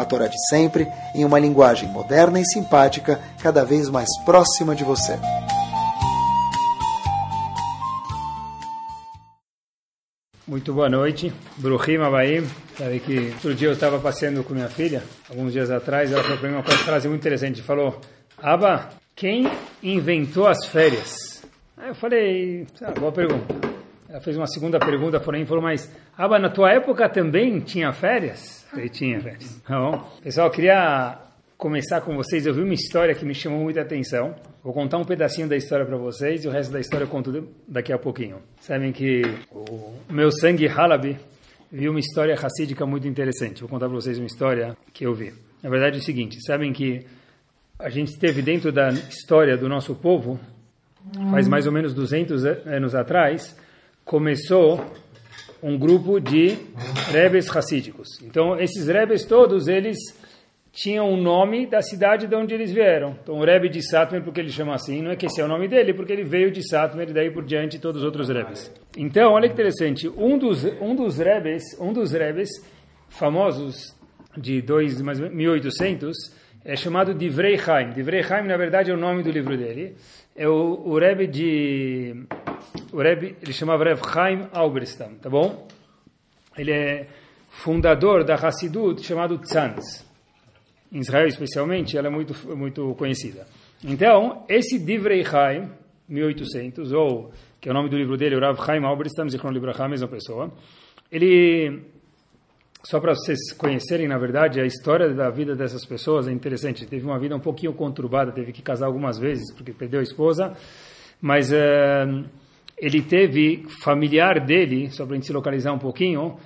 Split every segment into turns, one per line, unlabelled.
a Torá de sempre, em uma linguagem moderna e simpática, cada vez mais próxima de você.
Muito boa noite, Bruhim Abaim. Sabe que outro dia eu estava passeando com minha filha, alguns dias atrás, ela falou para mim uma frase muito interessante. Falou, Aba, quem inventou as férias? Aí eu falei, ah, boa pergunta. Ela fez uma segunda pergunta, porém, falou, mas, Aba, na tua época também tinha férias? Eu falei, tinha férias. Tá bom? Pessoal, queria começar com vocês. Eu vi uma história que me chamou muita atenção. Vou contar um pedacinho da história para vocês e o resto da história eu conto daqui a pouquinho. Sabem que o meu sangue Halabi viu uma história racídica muito interessante. Vou contar para vocês uma história que eu vi. Na verdade é o seguinte, sabem que a gente teve dentro da história do nosso povo, faz mais ou menos 200 anos atrás, começou um grupo de rebes racídicos. Então, esses rebes todos, eles tinham o nome da cidade de onde eles vieram. Então, o Rebbe de Satmer, porque ele chama assim, não é que esse é o nome dele, porque ele veio de Satmer e daí por diante todos os outros Rebes. Então, olha que interessante, um dos, um dos Rebes, um dos Rebes famosos de dois, mais 1800, é chamado Divrei Chaim. Divrei Chaim, na verdade, é o nome do livro dele. É o, o Rebbe de... O Rebbe, ele chamava Rev Chaim Auberstam, tá bom? Ele é fundador da Hassidut chamado Tzantz em Israel especialmente, ela é muito, muito conhecida. Então, esse Divrei Chaim, 1800, ou que é o nome do livro dele, o Rav Chaim Alberstam, Zichron Libraha, a mesma pessoa, ele, só para vocês conhecerem, na verdade, a história da vida dessas pessoas é interessante. Teve uma vida um pouquinho conturbada, teve que casar algumas vezes, porque perdeu a esposa, mas uh, ele teve, familiar dele, só para a gente se localizar um pouquinho,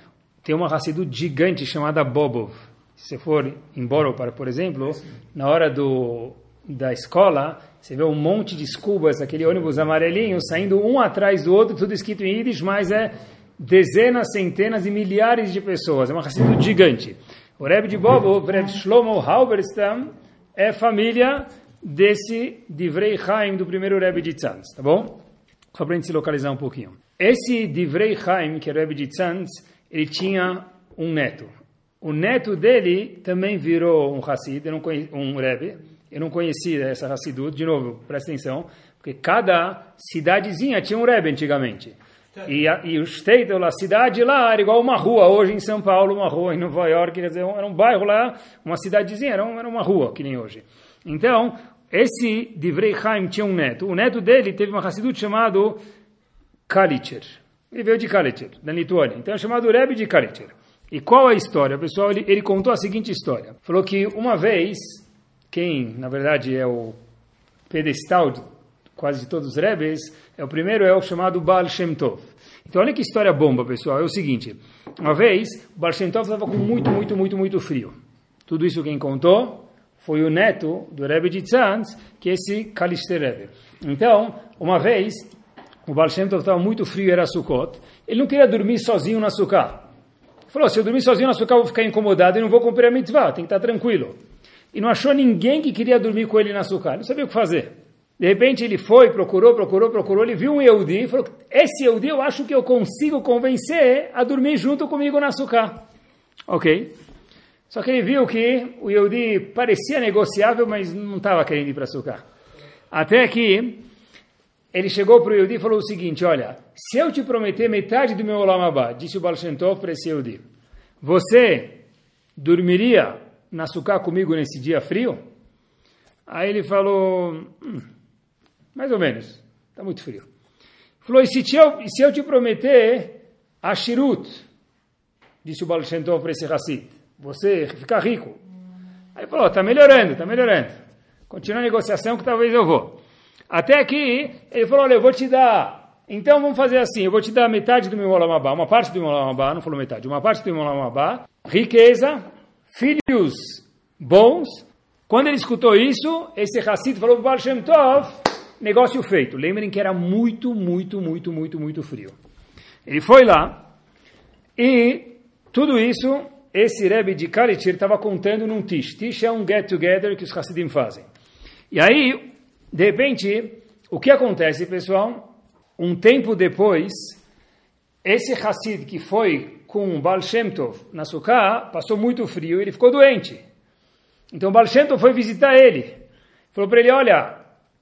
tem uma racidu gigante chamada Bobov, se você for em Borough, por exemplo, na hora do, da escola, você vê um monte de escubas, aquele ônibus amarelinho, saindo um atrás do outro, tudo escrito em Yiddish, mas é dezenas, centenas e milhares de pessoas. É uma Hassidut gigante. O Rebbe de Bobo, o Rebbe Shlomo Halberstam, é família desse Divrei Chaim do primeiro Rebbe de Tzantz, tá bom? Só para a gente se localizar um pouquinho. Esse Divrei Chaim, que é o Rebbe de Tzantz, ele tinha um neto. O neto dele também virou um Hassid, um Rebbe. Eu não conhecia essa Hassidut. De novo, presta atenção, porque cada cidadezinha tinha um Rebbe antigamente. E, a, e o Shtetl, a cidade lá, era igual uma rua. Hoje em São Paulo, uma rua. Em Nova York, quer dizer, era um bairro lá, uma cidadezinha, era, um, era uma rua, que nem hoje. Então, esse Divrei Chaim tinha um neto. O neto dele teve uma Hassidut chamado Kalitcher. Ele veio de Kalitcher, da Lituânia. Então é chamado Rebbe de Kalitcher. E qual é a história? Pessoal, ele, ele contou a seguinte história. Falou que uma vez, quem na verdade é o pedestal de quase de todos os rebes, é o primeiro é o chamado Baal Shem Tov. Então olha que história bomba, pessoal. É o seguinte, uma vez, Baal Shem Tov estava com muito, muito, muito, muito frio. Tudo isso quem contou foi o neto do Rebbe de Tzantz, que é esse Kalister Rebbe. Então, uma vez, o Baal Shem Tov estava muito frio, era Sukkot, ele não queria dormir sozinho na Sukkah. Falou, se eu dormir sozinho na sua casa, vou ficar incomodado e não vou cumprir a mitzvah, tem que estar tranquilo. E não achou ninguém que queria dormir com ele na casa, não sabia o que fazer. De repente ele foi, procurou, procurou, procurou, ele viu um Yehudi e falou, esse Yehudi eu acho que eu consigo convencer a dormir junto comigo na sucá. Ok. Só que ele viu que o Yehudi parecia negociável, mas não estava querendo ir para sucá. Até que ele chegou para o Yehudi e falou o seguinte, olha, se eu te prometer metade do meu Olam Abba, disse o Baal Shem Tov para esse Yehudi, você dormiria na sucá comigo nesse dia frio? Aí ele falou, hum, mais ou menos, está muito frio. Falou, e se, te, se eu te prometer a Shirut, disse o Baal Shem Tov para esse Hassid, você ficar rico. Aí ele falou, está melhorando, está melhorando. Continua a negociação que talvez eu vou. Até aqui, ele falou, olha, eu vou te dar, então vamos fazer assim, eu vou te dar metade do meu Olamabá, uma parte do meu Olamabá, não falou metade, uma parte do meu Olamabá, riqueza, filhos bons Quando ele escutou isso, esse Hassid falou Baal Shem Tov, negócio feito. Lembrem que era muito, muito, muito, muito, muito frio. Ele foi lá e tudo isso, esse Rebbe de Kalichir estava contando num Tish. Tish é um get-together que os Hassidim fazem. E aí, de repente, o que acontece, pessoal? Um tempo depois, esse Hassid que foi com Baal Shem Tov na Sukkah, passou muito frio e ele ficou doente. Então Baal Shem Tov foi visitar ele. Falou para ele, olha,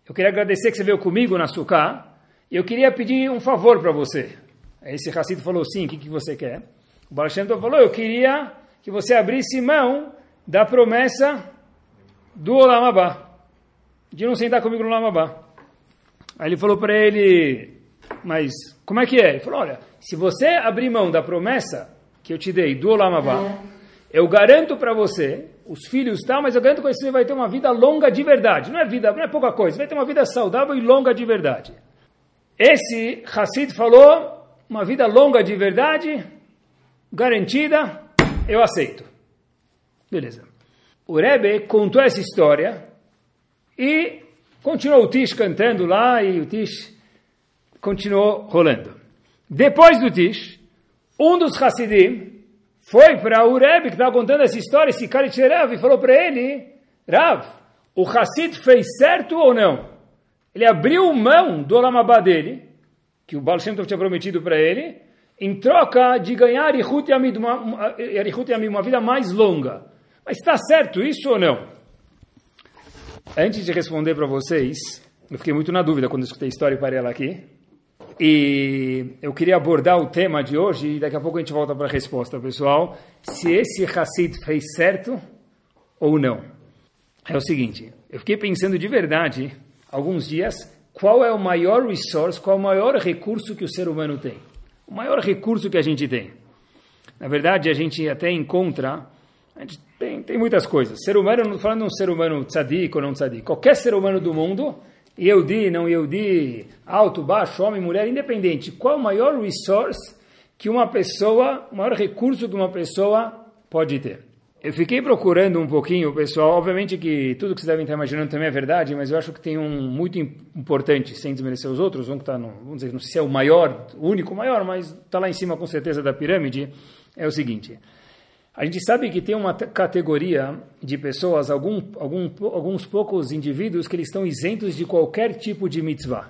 eu queria agradecer que você veio comigo na Sukkah, e eu queria pedir um favor para você. Esse Hassid falou, sim, o que, que você quer? O Baal Shem Tov falou, eu queria que você abrisse mão da promessa do Olam Abba, de não sentar comigo no Olam Abba. Aí ele falou para ele, mas como é que é? Ele falou, olha, se você abrir mão da promessa que eu te dei do Olam Abba, eu garanto para você, os filhos tal, mas eu garanto que você vai ter uma vida longa de verdade. Não é vida, não é pouca coisa, vai ter uma vida saudável e longa de verdade. Esse Hassid falou, uma vida longa de verdade, garantida, eu aceito. Beleza. O Rebbe contou essa história e continuou o Tish cantando lá e o Tish continuou rolando. Depois do Tish, um dos Hassidim foi para o Rebbe que estava contando essa história, esse cara de Rav, e falou para ele, Rav, o Hassid fez certo ou não? Ele abriu mão do Olamabá dele, que o Baal Shem Tov tinha prometido para ele, em troca de ganhar Arihut Yamid, uma, uma, vida mais longa. Mas está certo isso ou não? Antes de responder para vocês, eu fiquei muito na dúvida quando escutei a história parei ela aqui. E eu queria abordar o tema de hoje e daqui a pouco a gente volta para a resposta, pessoal. Se esse Hassid fez certo ou não. É o seguinte, eu fiquei pensando de verdade, alguns dias, qual é o maior resource, qual é o maior recurso que o ser humano tem. O maior recurso que a gente tem. Na verdade, a gente até encontra, a gente tem, tem muitas coisas. Ser humano, falando de um ser humano tzadik ou não tzadik, qualquer ser humano do mundo Yehudi, não Yehudi, alto, baixo, homem, mulher, independente. Qual o maior resource que uma pessoa, o maior recurso que uma pessoa pode ter? Eu fiquei procurando um pouquinho, pessoal. Obviamente que tudo que vocês devem estar imaginando também é verdade, mas eu acho que tem um muito importante, sem desmerecer os outros, um que está, vamos dizer, não sei se é o maior, o único maior, mas está lá em cima com certeza da pirâmide, é o seguinte. A gente sabe que tem uma categoria de pessoas, algum, algum, alguns poucos indivíduos que eles estão isentos de qualquer tipo de mitzvah.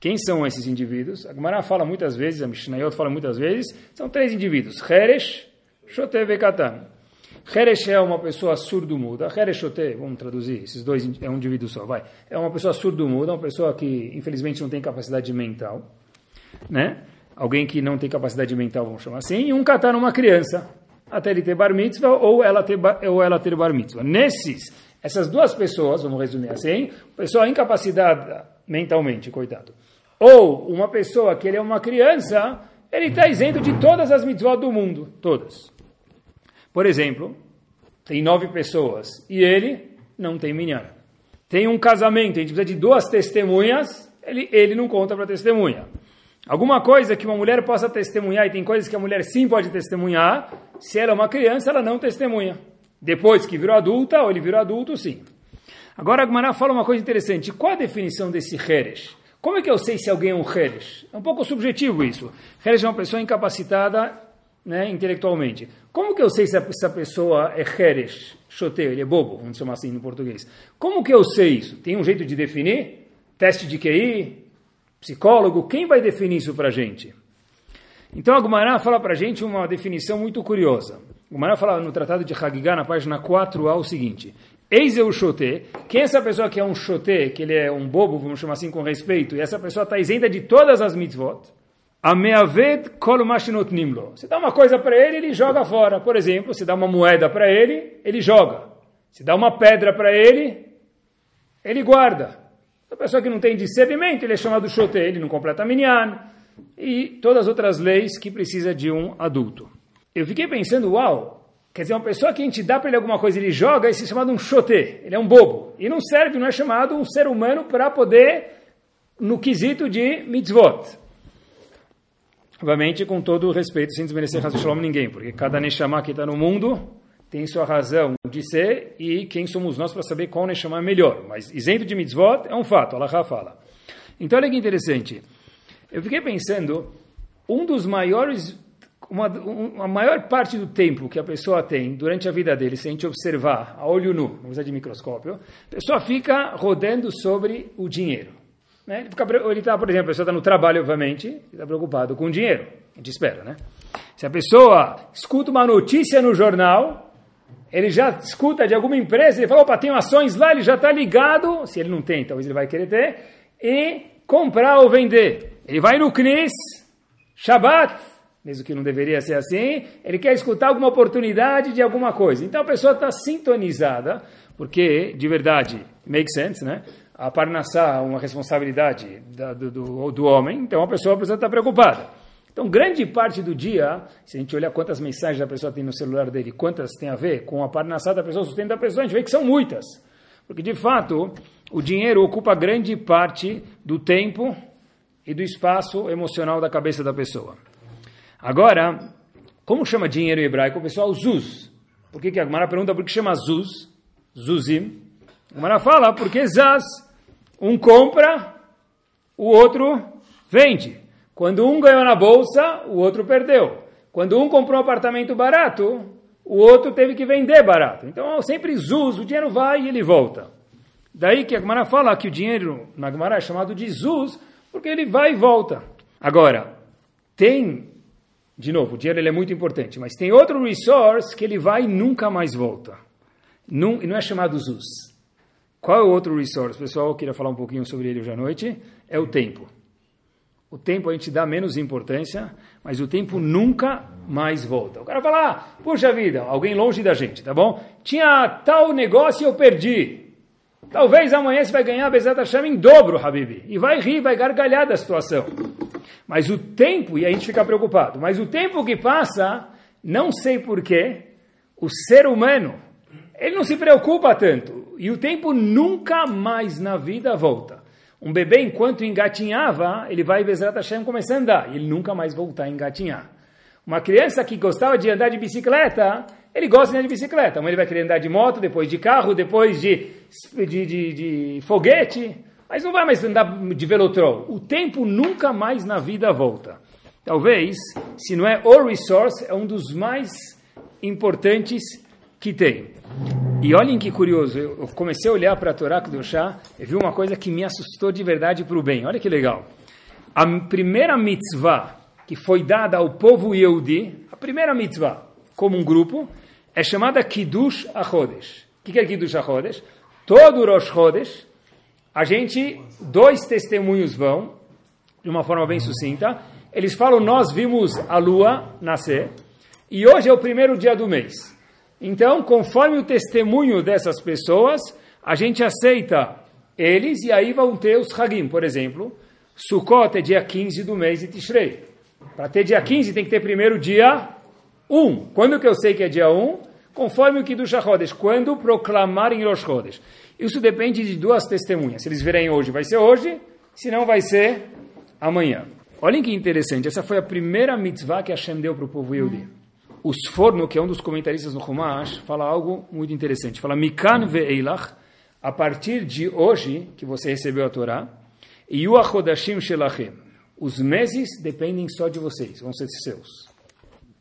Quem são esses indivíduos? A Gemara fala muitas vezes, a Mishnayot fala muitas vezes, são três indivíduos, Heresh, Shote e Katan. Heresh é uma pessoa surdo-muda, Heresh Shote, vamos traduzir, esses dois é um indivíduo só, vai. É uma pessoa surdo-muda, uma pessoa que infelizmente não tem capacidade mental, né? Alguém que não tem capacidade mental, vamos chamar assim, e um Katan, uma criança até ele ter bar mitzvah ou ela ter, ou ela ter bar mitzvah. Nesses, essas duas pessoas, vamos resumir assim, pessoa incapacitada mentalmente, coitado, ou uma pessoa que ele é uma criança, ele está isento de todas as mitzvot do mundo, todas. Por exemplo, tem nove pessoas e ele não tem minyan. Tem um casamento, a gente precisa de duas testemunhas, ele, ele não conta para testemunha. Alguma coisa que uma mulher possa testemunhar, e tem coisas que a mulher sim pode testemunhar, se ela é uma criança, ela não testemunha. Depois que virou adulta, ou ele virou adulto, sim. Agora a fala uma coisa interessante. Qual a definição desse Heresh? Como é que eu sei se alguém é um Heresh? É um pouco subjetivo isso. Heresh é uma pessoa incapacitada né, intelectualmente. Como que eu sei se essa pessoa é Heresh? Choteio, ele é bobo, vamos chamar assim no português. Como que eu sei isso? Tem um jeito de definir? Teste de QI? psicólogo, quem vai definir isso para gente? Então a Gumará fala para gente uma definição muito curiosa. Gumará fala no Tratado de Hagigah, na página 4a, o seguinte. Eis o chote. Quem é essa pessoa que é um chote, que ele é um bobo, vamos chamar assim com respeito, e essa pessoa está isenta de todas as mitzvot? Ameaved kol mashinot nimlo. Você dá uma coisa para ele, ele joga fora. Por exemplo, se dá uma moeda para ele, ele joga. Se dá uma pedra para ele, ele guarda. A pessoa que não tem discernimento, ele é chamado shote, ele não completa minyan, e todas as outras leis que precisa de um adulto. Eu fiquei pensando, uau, quer dizer, uma pessoa que a gente dá para ele alguma coisa, ele joga, esse é chamado um shote, ele é um bobo, e não serve, não é chamado um ser humano para poder, no quesito de mitzvot. Obviamente, com todo o respeito, sem desmerecer Hazu Shalom ninguém, porque cada Neshama que está no mundo tem sua razão de ser e quem somos nós para saber qual Neshama é melhor. Mas isento de mitzvot é um fato, Allah fala. Então olha que interessante. Eu fiquei pensando, um dos maiores, uma, uma maior parte do tempo que a pessoa tem durante a vida dele, se a gente observar a olho nu, não usa de microscópio, a pessoa fica rodando sobre o dinheiro. Né? Ele está, por exemplo, a pessoa está no trabalho, obviamente, está preocupado com o dinheiro. A gente espera, né? Se a pessoa escuta uma notícia no jornal, ele já escuta de alguma empresa, ele fala, opa, tem ações lá, ele já está ligado, se ele não tem, talvez ele vai querer ter, e comprar ou vender. Ele vai no CNIS, Shabbat, mesmo que não deveria ser assim, ele quer escutar alguma oportunidade de alguma coisa. Então a pessoa está sintonizada, porque, de verdade, make sense, né? A Parnassá uma responsabilidade da, do, do, do, homem, então a pessoa precisa estar preocupada. Então, grande parte do dia, se a gente olhar quantas mensagens a pessoa tem no celular dele, quantas tem a ver com a parnassá da pessoa, o sustento da pessoa, a gente vê que são muitas. Porque, de fato, o dinheiro ocupa grande parte do tempo e do espaço emocional da cabeça da pessoa. Agora, como chama dinheiro em hebraico? O pessoal, zuz. Por que, que a Gemara pergunta por que chama zuz? Zuzim. A Gemara fala porque zaz, um compra, o outro vende. Quando um ganhou na bolsa, o outro perdeu. Quando um comprou um apartamento barato, o outro teve que vender barato. Então, sempre zuz, o dinheiro vai e ele volta. Daí que a Gemara fala que o dinheiro na Gemara é chamado de zuz, porque ele vai e volta. Agora, tem, de novo, o dinheiro ele é muito importante, mas tem outro resource que ele vai e nunca mais volta. Não, não é chamado zuz. Qual é o outro resource? Pessoal, eu queria falar um pouquinho sobre ele hoje à noite. É o tempo. O tempo a gente dá menos importância, mas o tempo nunca mais volta. O cara fala, ah, puxa vida, alguém longe da gente, tá bom? Tinha tal negócio e eu perdi. Talvez amanhã você vai ganhar a Bezat Hashem em dobro, Habib. E vai rir, vai gargalhar da situação. Mas o tempo, e a gente fica preocupado, mas o tempo que passa, não sei porquê, o ser humano, ele não se preocupa tanto. E o tempo nunca mais na vida volta. Um bebê, enquanto engatinhava, ele vai, Bezerra Hashem, começar a andar. E ele nunca mais voltar a engatinhar. Uma criança que gostava de andar de bicicleta, ele gosta de andar de bicicleta. Mas ele vai querer andar de moto, depois de carro, depois de, de, de, de foguete. Mas não vai mais andar de velotrol. O tempo nunca mais na vida volta. Talvez, se não é o resource, é um dos mais importantes que tem. E olhem que curioso, eu comecei a olhar para a Torá Kedoshá e vi uma coisa que me assustou de verdade para o bem. Olha que legal. A primeira mitzvah que foi dada ao povo Yehudi, a primeira mitzvah, como um grupo, é chamada Kiddush HaChodesh. O que é Kiddush HaChodesh? Todo Rosh Chodesh, a gente, dois testemunhos vão, de uma forma bem sucinta, eles falam, nós vimos a lua nascer, e hoje é o primeiro dia do mês. Então, conforme o testemunho dessas pessoas, a gente aceita eles e aí vão ter os Hagim, por exemplo. Sukkot é dia 15 do mês de Tishrei. Para ter dia 15 tem que ter primeiro dia 1. Quando que eu sei que é dia 1? Conforme o que do Shachodesh, quando proclamarem Rosh Chodesh. Isso depende de duas testemunhas. Se eles virem hoje, vai ser hoje, se não, vai ser amanhã. Olhem que interessante, essa foi a primeira mitzvah que Hashem deu para o povo Yehudi. O Sforno, que é um dos comentaristas do Humash, fala algo muito interessante. Fala, Mikan ve'eilach, a partir de hoje, que você recebeu a Torá, e o Achodashim shelachem, os meses dependem só de vocês, vão ser seus,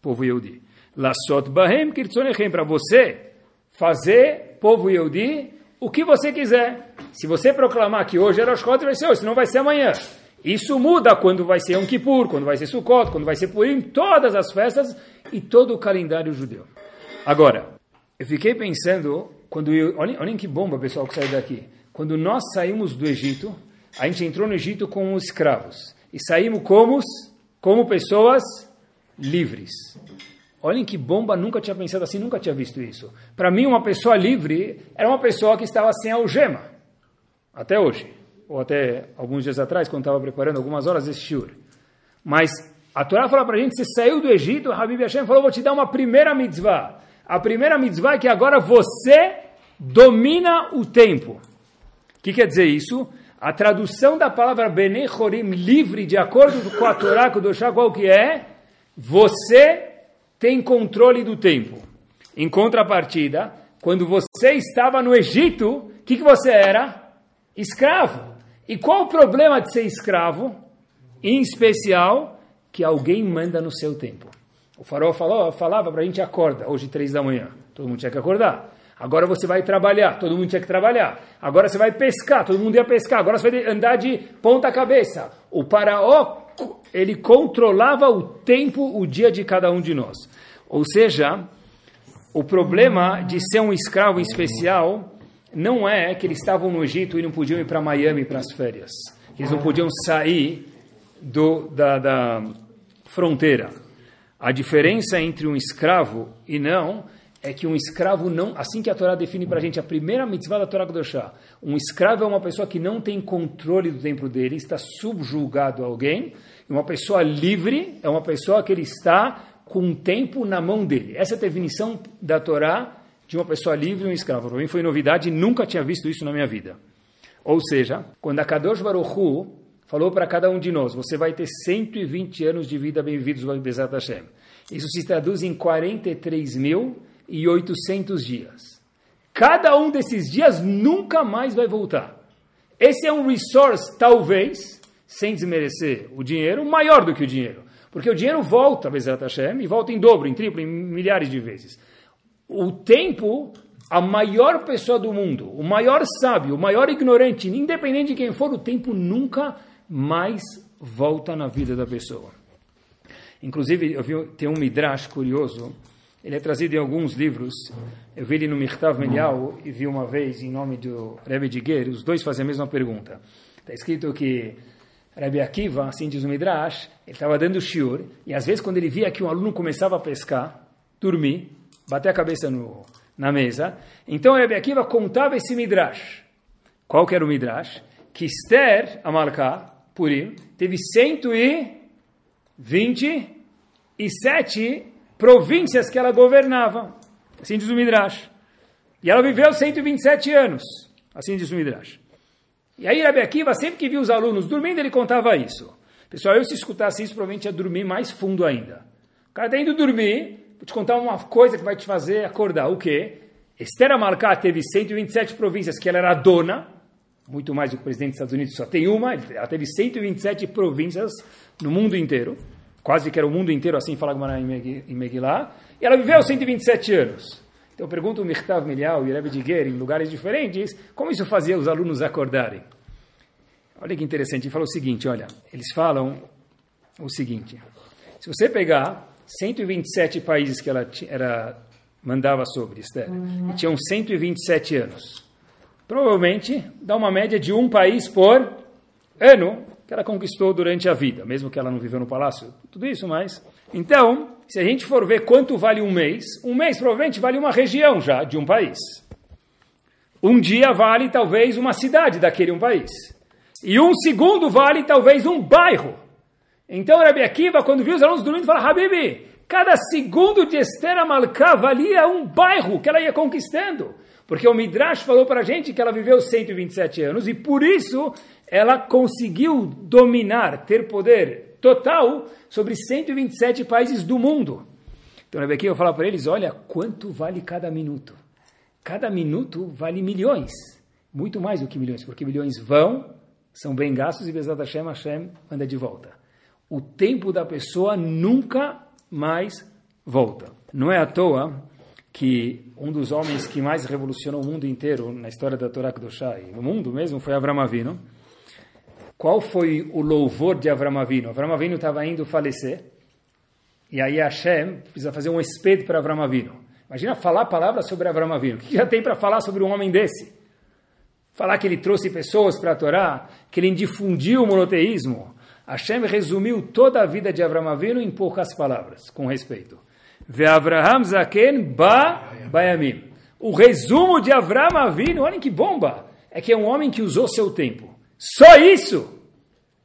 povo Yehudi. Lasot bahem kirtzonechem, para você fazer, povo Yehudi, o que você quiser. Se você proclamar que hoje era Rosh vai ser hoje, senão vai ser amanhã. Isso muda quando vai ser Yom Kippur, quando vai ser Sukkot, quando vai ser Purim, todas as festas e todo o calendário judeu. Agora, eu fiquei pensando, quando eu, olhem, olhem que bomba, pessoal, que saiu daqui. Quando nós saímos do Egito, a gente entrou no Egito como escravos. E saímos como, como pessoas livres. Olhem que bomba, nunca tinha pensado assim, nunca tinha visto isso. Para mim, uma pessoa livre era uma pessoa que estava sem algema. Até hoje ou até alguns dias atrás, quando estava preparando algumas horas esse shiur. Mas a Torá fala para a gente, você saiu do Egito, Habib Hashem falou, vou te dar uma primeira mitzvah. A primeira mitzvah é que agora você domina o tempo. O que quer dizer isso? A tradução da palavra Bene Chorim, livre, de acordo com a Torá, com o qual que é? Você tem controle do tempo. Em contrapartida, quando você estava no Egito, o que, que você era? Escravo. E qual o problema de ser escravo? Em especial, que alguém manda no seu tempo. O farol falou, falava para a gente acorda, hoje três da manhã. Todo mundo tinha que acordar. Agora você vai trabalhar, todo mundo tinha que trabalhar. Agora você vai pescar, todo mundo ia pescar. Agora você vai andar de ponta cabeça. O faraó, ele controlava o tempo, o dia de cada um de nós. Ou seja, o problema de ser um escravo especial não é que eles estavam no Egito e não podiam ir para Miami para as férias. Eles não podiam sair do, da, da fronteira. A diferença entre um escravo e não é que um escravo não, assim que a Torá define para a gente a primeira mitzvah da Torá Kedoshá, um escravo é uma pessoa que não tem controle do tempo dele, está subjugado a alguém, e uma pessoa livre é uma pessoa que ele está com o tempo na mão dele. Essa é a definição da Torá de uma pessoa livre e um escravo. Para mim foi novidade, nunca tinha visto isso na minha vida. Ou seja, quando a Kadosh Baruch Hu falou para cada um de nós, você vai ter 120 anos de vida bem-vindos ao Bezat Hashem. Isso se traduz em 43 mil e 800 dias. Cada um desses dias nunca mais vai voltar. Esse é um resource, talvez, sem desmerecer o dinheiro, maior do que o dinheiro. Porque o dinheiro volta, Bezerra Hashem, e volta em dobro, em triplo, em milhares de vezes. O tempo, a maior pessoa do mundo, o maior sábio, o maior ignorante, independente de quem for, o tempo nunca mais volta na vida da pessoa. Inclusive, eu vi, tem um midrash curioso ele é trazido em alguns livros. Eu vi ele no Mirtav Melial e vi uma vez em nome do Rebbe de Ger, os dois fazem a mesma pergunta. Está escrito que Rebbe Akiva, assim diz o Midrash, ele estava dando shiur, e às vezes quando ele via que um aluno começava a pescar, dormir, bater a cabeça no, na mesa, então Rebbe Akiva contava esse Midrash. Qual que era o Midrash? Que Esther, Amalcá, Purim, teve 127 províncias que ela governava. Assim diz o Midrash. E ela viveu 127 anos. Assim diz o Midrash. E aí Rabi Akiva, sempre que via os alunos dormindo, ele contava isso. Pessoal, eu se escutasse isso, provavelmente ia dormir mais fundo ainda. O cara está indo dormir, vou te contar uma coisa que vai te fazer acordar. O quê? Esther Amalcá teve 127 províncias que ela era dona, muito mais do que o presidente dos Estados Unidos só tem uma, ela teve 127 províncias no mundo inteiro quase que era o mundo inteiro assim, fala em Megillah, e ela viveu 127 anos. Então eu pergunto o Mirtav Milial e Rebbe Diguer em lugares diferentes, como isso fazia os alunos acordarem? Olha que interessante, ele falou o seguinte, olha, eles falam o seguinte, se você pegar 127 países que ela era, mandava sobre, Esther, uhum. e tinham 127 anos, provavelmente dá uma média de um país por ano que ela conquistou durante a vida, mesmo que ela não viveu no palácio, tudo isso, mas... Então, se a gente for ver quanto vale um mês, um mês provavelmente vale uma região já de um país. Um dia vale talvez uma cidade daquele um país. E um segundo vale talvez um bairro. Então, Rabi Akiva, quando viu os alunos dormindo, fala, Habibi, cada segundo de Esther Amalcá valia um bairro que ela ia conquistando. Porque o Midrash falou para a gente que ela viveu 127 anos e por isso ela conseguiu dominar, ter poder total sobre 127 países do mundo. Então, eu vou falar para eles: olha quanto vale cada minuto. Cada minuto vale milhões, muito mais do que milhões, porque milhões vão, são bem gastos e Bezat Hashem, Hashem manda de volta. O tempo da pessoa nunca mais volta. Não é à toa que um dos homens que mais revolucionou o mundo inteiro na história da Torá Kedoshá e no mundo mesmo foi Avram Avinu. Qual foi o louvor de Avram Avinu? Avram Avinu estava indo falecer e aí Hashem precisa fazer um espeto para Avram Avinu. Imagina falar palavras sobre Avram Avinu. O que já tem para falar sobre um homem desse? Falar que ele trouxe pessoas para a Torá, que ele difundiu o monoteísmo. Hashem resumiu toda a vida de Avram Avinu em poucas palavras, com respeito. Avraham Zaken Ba Bayamim. O resumo de Avram Avinu, olhem que bomba, é que é um homem que usou seu tempo. Só isso!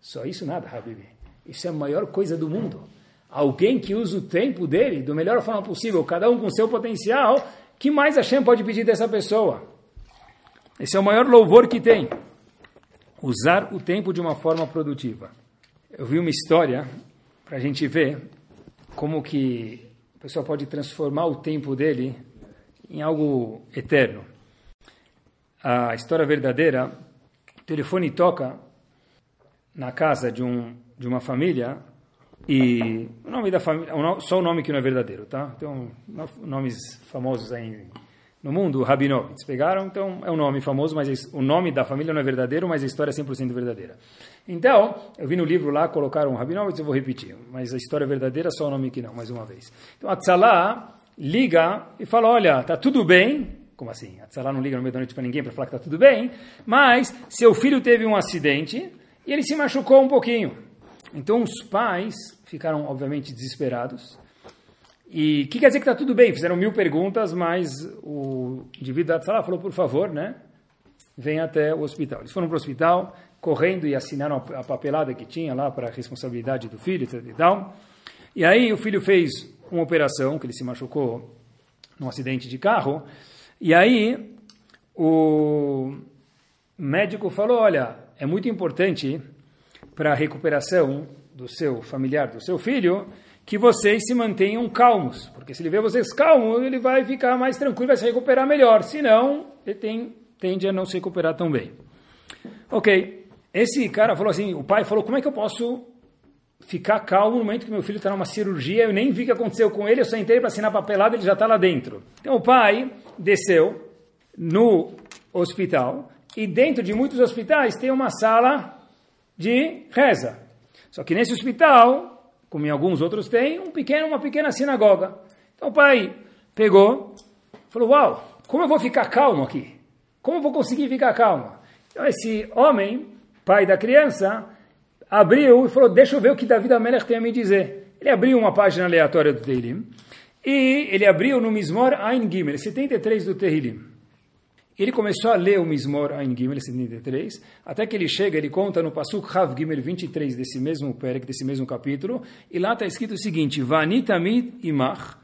Só isso nada, Habibi. Isso é a maior coisa do mundo. Alguém que usa o tempo dele da melhor forma possível, cada um com seu potencial, que mais Hashem pode pedir dessa pessoa? Esse é o maior louvor que tem. Usar o tempo de uma forma produtiva. Eu vi uma história para a gente ver como que pessoa pode transformar o tempo dele em algo eterno. A história verdadeira, o telefone toca na casa de, um, de uma família e o nome da família, só o nome que não é verdadeiro, tá? Então, nomes famosos aí no mundo, Rabinovitz, pegaram, então é um nome famoso, mas o nome da família não é verdadeiro, mas a história é 100% verdadeira. Então, eu vi no livro lá, colocaram Rabinovitz, eu vou repetir, mas a história é verdadeira, só o nome que não, mais uma vez. Então, Atzalá liga e fala, olha, tá tudo bem, como assim? Atzalá não liga no meio da noite para ninguém para falar que tá tudo bem, mas seu filho teve um acidente e ele se machucou um pouquinho. Então, os pais ficaram, obviamente, desesperados, e o que quer dizer que está tudo bem? Fizeram mil perguntas, mas o indivíduo da sala falou, por favor, né? Vem até o hospital. Eles foram para o hospital, correndo e assinaram a papelada que tinha lá para a responsabilidade do filho e tal. E aí o filho fez uma operação, que ele se machucou num acidente de carro. E aí o médico falou, olha, é muito importante para a recuperação do seu familiar, do seu filho, que vocês se mantenham calmos, porque se ele vê vocês calmos, ele vai ficar mais tranquilo, vai se recuperar melhor. Senão, ele tem, tende a não se recuperar tão bem. Ok, esse cara falou assim, o pai falou, como é que eu posso ficar calmo no momento que meu filho está numa cirurgia, eu nem vi o que aconteceu com ele, eu só entrei para assinar papelada, ele já está lá dentro. Então o pai desceu no hospital, e dentro de muitos hospitais tem uma sala de reza. Só que nesse hospital como em alguns outros tem, um pequeno, uma pequena sinagoga. Então o pai pegou, falou, uau, como eu vou ficar calmo aqui? Como eu vou conseguir ficar calmo? Então esse homem, pai da criança, abriu e falou, deixa eu ver o que David Amelech tem a me dizer. Ele abriu uma página aleatória do Tehillim, e ele abriu no Mismor Ein Gimel, 73 do Tehillim. Ele começou a ler o Mismor Ain Gimel 73, até que ele chega, ele conta no Pasuk Hav Gimel 23 desse mesmo perek, desse mesmo capítulo, e lá está escrito o seguinte, Vanitamid imach,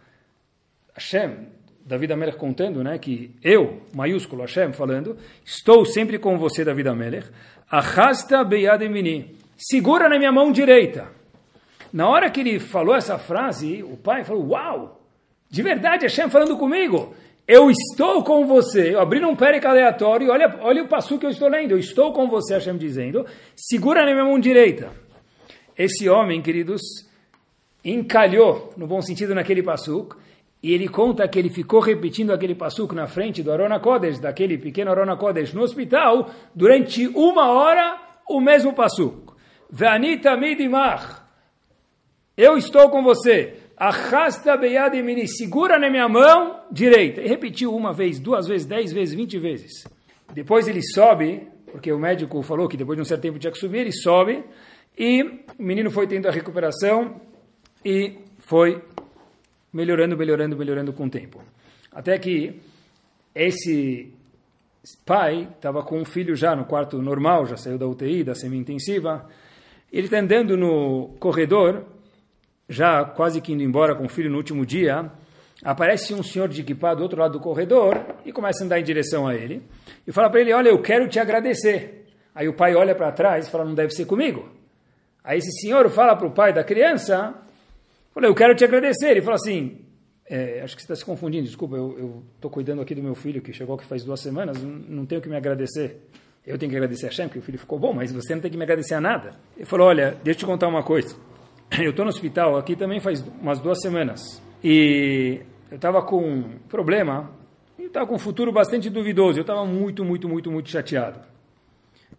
Hashem, David Amelech contando, né, que eu, maiúsculo Hashem falando, estou sempre com você, David Amelech, Achasta beyad emini, segura na minha mão direita. Na hora que ele falou essa frase, o pai falou, uau, de verdade Hashem falando comigo, eu estou com você. Eu abri um pérec aleatório, olha, olha o passo que eu estou lendo. Eu estou com você, Hashem dizendo, segura na minha mão direita. Esse homem, queridos, encalhou, no bom sentido, naquele passuco, e ele conta que ele ficou repetindo aquele passuco na frente do Arona Kodesh, daquele pequeno Arona Kodesh, no hospital, durante uma hora, o mesmo passuco. Ve'anita midimach. Eu estou com você. Arrasta beyad emini, segura na minha mão direita. E repetiu uma vez, duas vezes, dez vezes, vinte vezes. Depois ele sobe, porque o médico falou que depois de um certo tempo tinha que subir, ele sobe, e o menino foi tendo a recuperação e foi melhorando, melhorando, melhorando com o tempo. Até que esse pai estava com um filho já no quarto normal, já saiu da UTI, da semi-intensiva, ele está andando no corredor já quase que indo embora com o filho no último dia, aparece um senhor de equipado do outro lado do corredor e começa a andar em direção a ele e fala para ele: Olha, eu quero te agradecer. Aí o pai olha para trás e fala: Não deve ser comigo. Aí esse senhor fala para o pai da criança: fala, Eu quero te agradecer. Ele fala assim: é, Acho que você está se confundindo, desculpa, eu estou cuidando aqui do meu filho que chegou aqui faz duas semanas, não, tenho que me agradecer. Eu tenho que agradecer a Shem, que o filho ficou bom, mas você não tem que me agradecer a nada. Ele falou: Olha, deixa eu te contar uma coisa. eu estou no hospital aqui também faz umas duas semanas. E eu estava com um problema, eu estava com um futuro bastante duvidoso. Eu estava muito, muito, muito, muito chateado.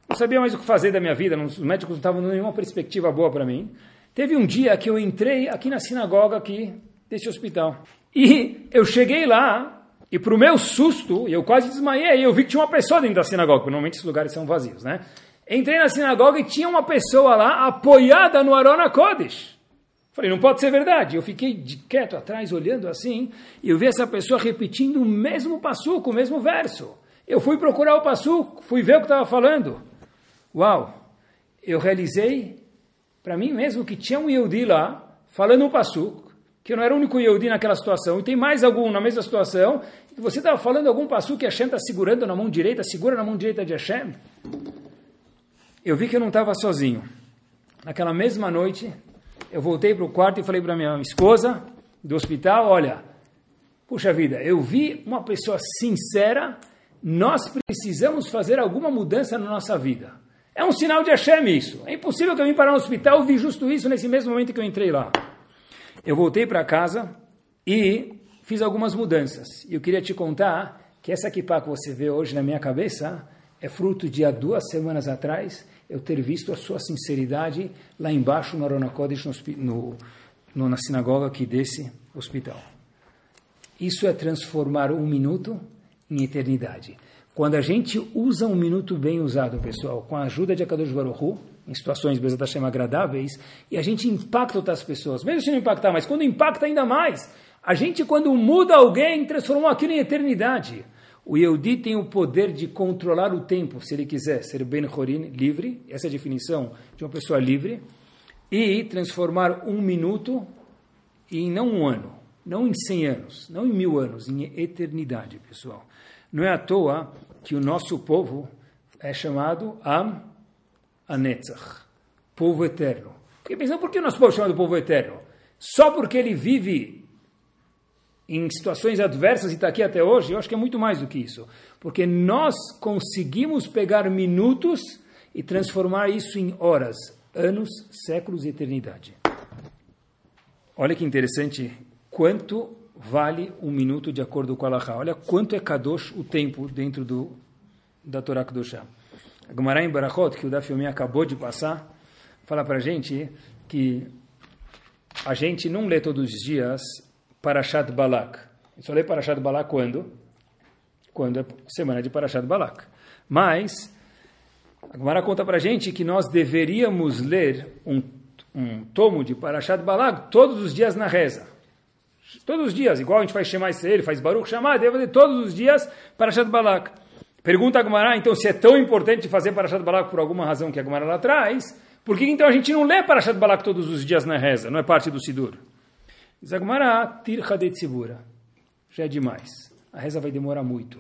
Não sabia mais o que fazer da minha vida, os médicos não estavam dando nenhuma perspectiva boa para mim. Teve um dia que eu entrei aqui na sinagoga aqui desse hospital. E eu cheguei lá, e para o meu susto, eu quase desmaiei, eu vi que tinha uma pessoa dentro da sinagoga, porque normalmente esses lugares são vazios, né? Entrei na sinagoga e tinha uma pessoa lá apoiada no Arona Kodesh. Falei, não pode ser verdade. Eu fiquei quieto atrás, olhando assim, e eu vi essa pessoa repetindo o mesmo passuco, o mesmo verso. Eu fui procurar o passuco, fui ver o que estava falando. Uau! Eu realizei para mim mesmo que tinha um Yehudi lá, falando um passuco, que eu não era o único Yehudi naquela situação, e tem mais algum na mesma situação, e você estava falando algum passuco que Hashem está segurando na mão direita, segura na mão direita de Hashem eu vi que eu não estava sozinho. Naquela mesma noite, eu voltei para o quarto e falei para minha esposa do hospital, olha, puxa vida, eu vi uma pessoa sincera, nós precisamos fazer alguma mudança na nossa vida. É um sinal de Hashem isso. É impossível que eu vim para um hospital e vi justo isso nesse mesmo momento que eu entrei lá. Eu voltei para casa e fiz algumas mudanças. E eu queria te contar que essa kippah que você vê hoje na minha cabeça é fruto de há duas semanas atrás eu ter visto a sua sinceridade lá embaixo no Arona Kodesh, no, no, na sinagoga aqui desse hospital. Isso é transformar um minuto em eternidade. Quando a gente usa um minuto bem usado, pessoal, com a ajuda de Akadosh Baruch Hu, em situações, Bezat Hashem, agradáveis, e a gente impacta outras pessoas, mesmo se não impactar mais, quando impacta ainda mais, a gente, quando muda alguém, transformou aquilo em eternidade. O Yehudi tem o poder de controlar o tempo, se ele quiser ser Ben Horin, livre, essa é a definição de uma pessoa livre, e transformar um minuto em não um ano, não em cem anos, não em mil anos, em eternidade, pessoal. Não é à toa que o nosso povo é chamado Am Anetzach, povo eterno. Fiquei pensando, por que o nosso povo é chamado povo eterno? Só porque ele vive em situações adversas e está aqui até hoje, eu acho que é muito mais do que isso. Porque nós conseguimos pegar minutos e transformar isso em horas, anos, séculos e eternidade. Olha que interessante quanto vale um minuto de acordo com a Laha. Olha quanto é Kadosh o tempo dentro do, da Torá Kedoshá. A Gemara em Barachot, que o Dafiomi acabou de passar, fala para gente que a gente não lê todos os dias Parashat Balak. Só leio Parashat Balak quando? Quando é semana de Parashat Balak. Mas, a Gemara conta para a gente que nós deveríamos ler um, um tomo de Parashat Balak todos os dias na reza. Todos os dias, igual a gente faz Shema ele faz Baruch Shema, deve fazer todos os dias Parashat Balak. Pergunta a Gemara, então, se é tão importante fazer Parashat Balak por alguma razão que a Gemara lá traz, por que então a gente não lê Parashat Balak todos os dias na reza? Não é parte do Sidur? Zagmará, tircha de tzibura. Já é demais. A reza vai demorar muito.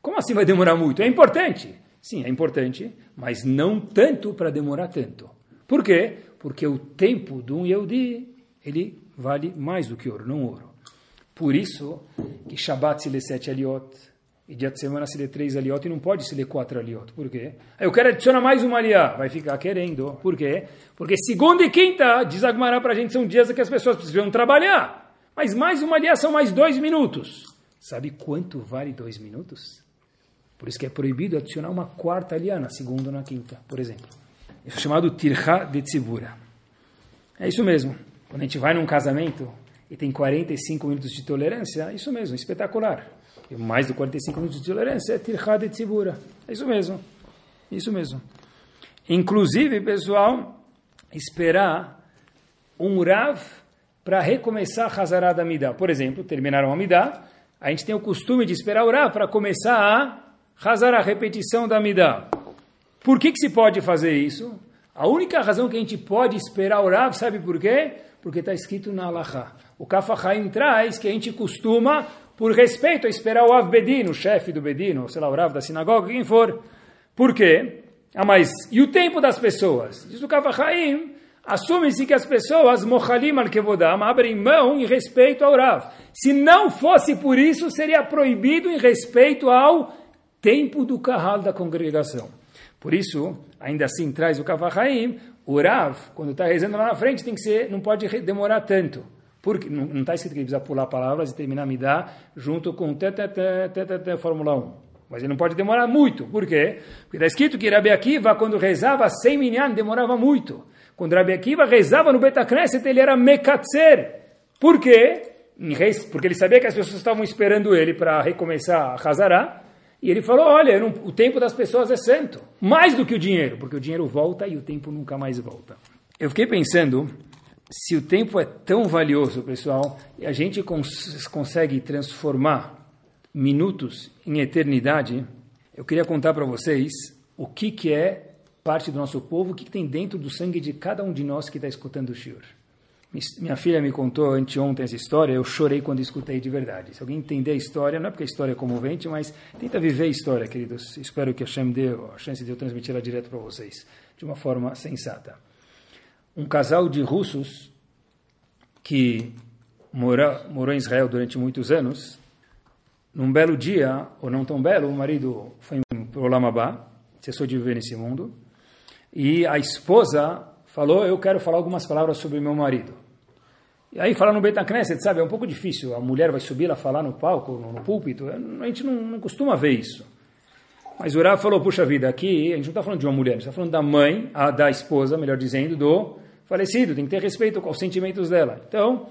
Como assim vai demorar muito? É importante. Sim, é importante, mas não tanto para demorar tanto. Por quê? Porque o tempo de um Yehudi, ele vale mais do que ouro, não ouro. Por isso que Shabbat se lê sete aliot, e dia de semana se lê três aliot e não pode se ler quatro aliot. Por quê? Eu quero adicionar mais uma aliá. Vai ficar querendo. Por quê? Porque segunda e quinta, diz Agmará para a gente, são dias que as pessoas precisam trabalhar. Mas mais uma aliá são mais dois minutos. Sabe quanto vale dois minutos? Por isso que é proibido adicionar uma quarta aliá na segunda ou na quinta, por exemplo. Isso é chamado tirha de tzibura. É isso mesmo. Quando a gente vai num casamento e tem 45 minutos de tolerância, é isso mesmo, espetacular mais de 45 minutos de tolerância, é tirchá de tzibura. É isso mesmo. Isso mesmo. Inclusive, pessoal, esperar um Rav para recomeçar a Hazará da. Por exemplo, terminaram a Midah, a gente tem o costume de esperar o Rav para começar a Hazará, a repetição da Midah. Por que, que se pode fazer isso? A única razão que a gente pode esperar o Rav, sabe por quê? Porque está escrito na Alaha. O Kafahaim traz que a gente costuma por respeito esperar o Av Bedin, o chefe do Bedin, ou sei lá, o Rav da sinagoga, quem for. Por quê? Ah, mas e o tempo das pessoas? Diz o Kavachaim, assume-se que as pessoas, mochalim al kevodam, abrem mão em respeito ao Rav. Se não fosse por isso, seria proibido em respeito ao tempo do Kahal da congregação. Por isso, ainda assim traz o Kavachaim, o Rav, quando está rezando lá na frente, tem que ser, não pode demorar tanto. Porque não está escrito que ele precisa pular palavras e terminar me dá junto com t Fórmula 1. Mas ele não pode demorar muito. Por quê? Porque está escrito que Rabi Akiva, quando rezava 100 minyan, demorava muito. Quando Rabi Akiva rezava no Betacneset, ele era mekatzer. Por quê? Porque ele sabia que as pessoas estavam esperando ele para recomeçar a Hazará. E ele falou, olha, não, o tempo das pessoas é santo. Mais do que o dinheiro, porque o dinheiro volta e o tempo nunca mais volta. Eu fiquei pensando se o tempo é tão valioso, pessoal, e a gente cons consegue transformar minutos em eternidade, eu queria contar para vocês o que, que é parte do nosso povo, o que, que tem dentro do sangue de cada um de nós que está escutando o Shur. Minha filha me contou anteontem essa história, eu chorei quando escutei de verdade. Se alguém entender a história, não é porque a história é comovente, mas tenta viver a história, queridos. Espero que a Hashem dê a chance de eu transmitir ela direto para vocês, de uma forma sensata um casal de russos que mora, morou em Israel durante muitos anos. Num belo dia, ou não tão belo, o marido foi para o Lamabá, cessou de viver nesse mundo, e a esposa falou, eu quero falar algumas palavras sobre meu marido. E aí falar no Beit Knesset, sabe, é um pouco difícil, a mulher vai subir lá falar no palco, no, no púlpito, a gente não, não, costuma ver isso. Mas o Rav falou, puxa vida, aqui a gente não está falando de uma mulher, a gente está falando da mãe, a, da esposa, melhor dizendo, do falecido, tem que ter respeito com os sentimentos dela. Então,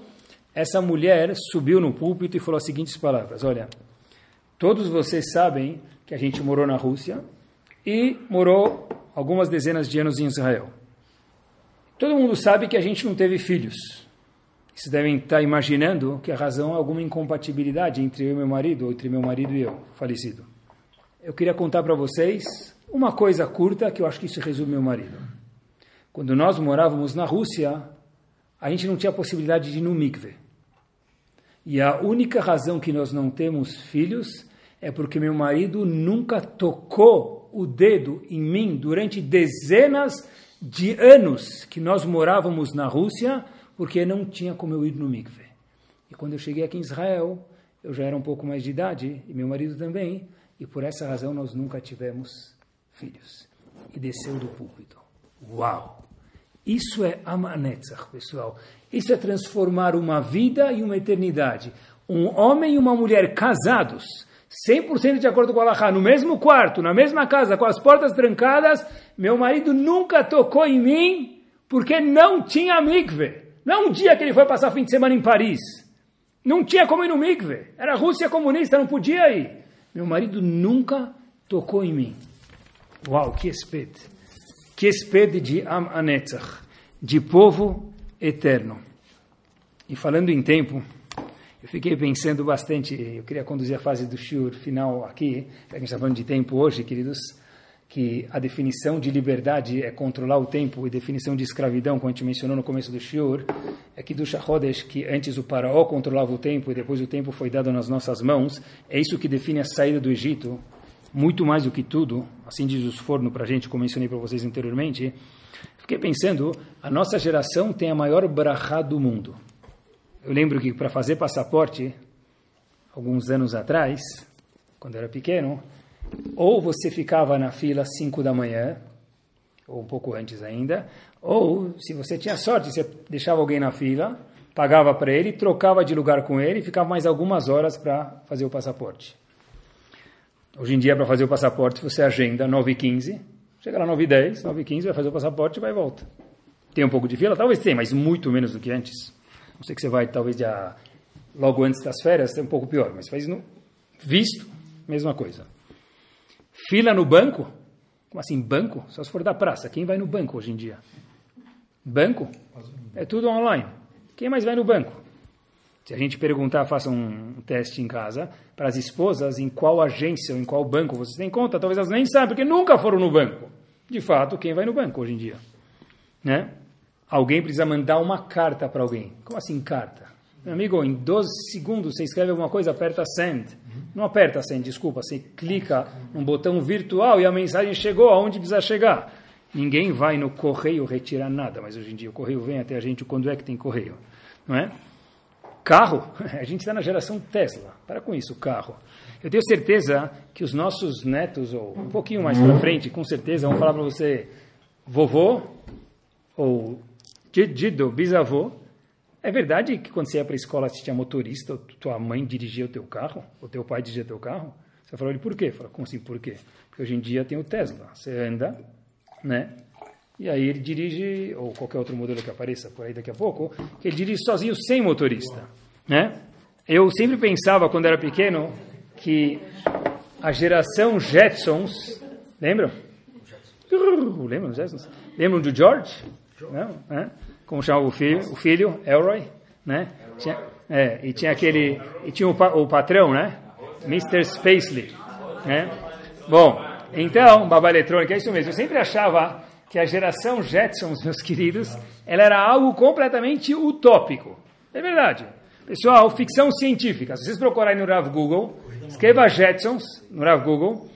essa mulher subiu no púlpito e falou as seguintes palavras, olha, todos vocês sabem que a gente morou na Rússia e morou algumas dezenas de anos em Israel. Todo mundo sabe que a gente não teve filhos. Vocês devem estar imaginando que a razão é alguma incompatibilidade entre eu e meu marido, ou entre meu marido e eu, falecido. Eu queria contar para vocês uma coisa curta que eu acho que isso resume meu marido. Quando nós morávamos na Rússia, a gente não tinha possibilidade de ir no mikve. E a única razão que nós não temos filhos é porque meu marido nunca tocou o dedo em mim durante dezenas de anos que nós morávamos na Rússia, porque não tinha como eu ir no mikve. E quando eu cheguei aqui em Israel, eu já era um pouco mais de idade, e meu marido também, e por essa razão nós nunca tivemos filhos. E desceu do púlpito. Uau! Isso é Amanetzach, pessoal. Isso é transformar uma vida e uma eternidade. Um homem e uma mulher casados 100% de acordo com o Allah, no mesmo quarto, na mesma casa, com as portas trancadas, meu marido nunca tocou em mim porque não tinha mikve. Não é um dia que ele foi passar fim de semana em Paris. Não tinha como ir no mikve. Era Rússia comunista, não podia ir. Meu marido nunca tocou em mim. Uau, que esped. Que esped de Am Anetzach, de povo eterno. E falando em tempo, eu fiquei pensando bastante, eu queria conduzir a fase do shiur final aqui, a gente está falando de tempo hoje, queridos, que a definição de liberdade é controlar o tempo e definição de escravidão, como a gente mencionou no começo do shiur, é que do Shahodesh, que antes o faraó controlava o tempo e depois o tempo foi dado nas nossas mãos, é isso que define a saída do Egito, muito mais do que tudo, assim diz os forno para a gente, como mencionei para vocês anteriormente, fiquei pensando, a nossa geração tem a maior brachá do mundo. Eu lembro que para fazer passaporte, alguns anos atrás, quando eu era pequeno, ou você ficava na fila às 5 da manhã, ou um pouco antes ainda, ou, se você tinha sorte, você deixava alguém na fila, pagava para ele, trocava de lugar com ele e ficava mais algumas horas para fazer o passaporte. Hoje em dia, para fazer o passaporte, você agenda 9h15, chega lá 9h10, 9h15, vai fazer o passaporte e vai e volta. Tem um pouco de fila? Talvez tenha, mas muito menos do que antes. Não sei que você vai, talvez, já, logo antes das férias, é um pouco pior, mas faz no visto, mesma coisa. Fila no banco? Como assim, banco? Só se for da praça. Quem vai no banco hoje em dia? Banco? É tudo online. Quem mais vai no banco? Se a gente perguntar, faça um teste em casa, para as esposas, em qual agência ou em qual banco vocês têm conta, talvez elas nem sabem, porque nunca foram no banco. De fato, quem vai no banco hoje em dia? Né? alguém precisa mandar uma carta para alguém. Como assim carta? Meu amigo, em 12 segundos você escreve alguma coisa, aperta send. Não aperta send, desculpa, você clica num botão virtual e a mensagem chegou aonde precisa chegar. Ninguém vai no correio retirar nada, mas hoje em dia o correio vem até a gente quando é que tem correio, não é? Carro, a gente está na geração Tesla. Para com isso, carro. Eu tenho certeza que os nossos netos, ou um pouquinho mais para frente, com certeza, vão falar para você, vovô ou Dido, bisavô, é verdade que quando você ia para a escola você tinha motorista, tua mãe dirigia o teu carro, ou teu pai dirigia o teu carro? Você falou, ele por quê? Fala, como assim, por quê? Porque hoje em dia tem o Tesla, você anda, né? E aí ele dirige, ou qualquer outro modelo que apareça por aí daqui a pouco, que ele dirige sozinho sem motorista, né? Eu sempre pensava, quando era pequeno, que a geração Jetsons, lembram? Lembram Jetsons? Lembram do George? Não, né? como chamava o filho? O filho, Elroy, né? Tinha, é, e tinha aquele, e tinha o, o patrão, né? Mr. Spacely, né? Bom, então, babá eletrônica, é isso mesmo. Eu sempre achava que a geração Jetsons, meus queridos, ela era algo completamente utópico. É verdade. Pessoal, ficção científica. Se vocês procurarem no Rav Google, escreva Jetsons no Rav Google.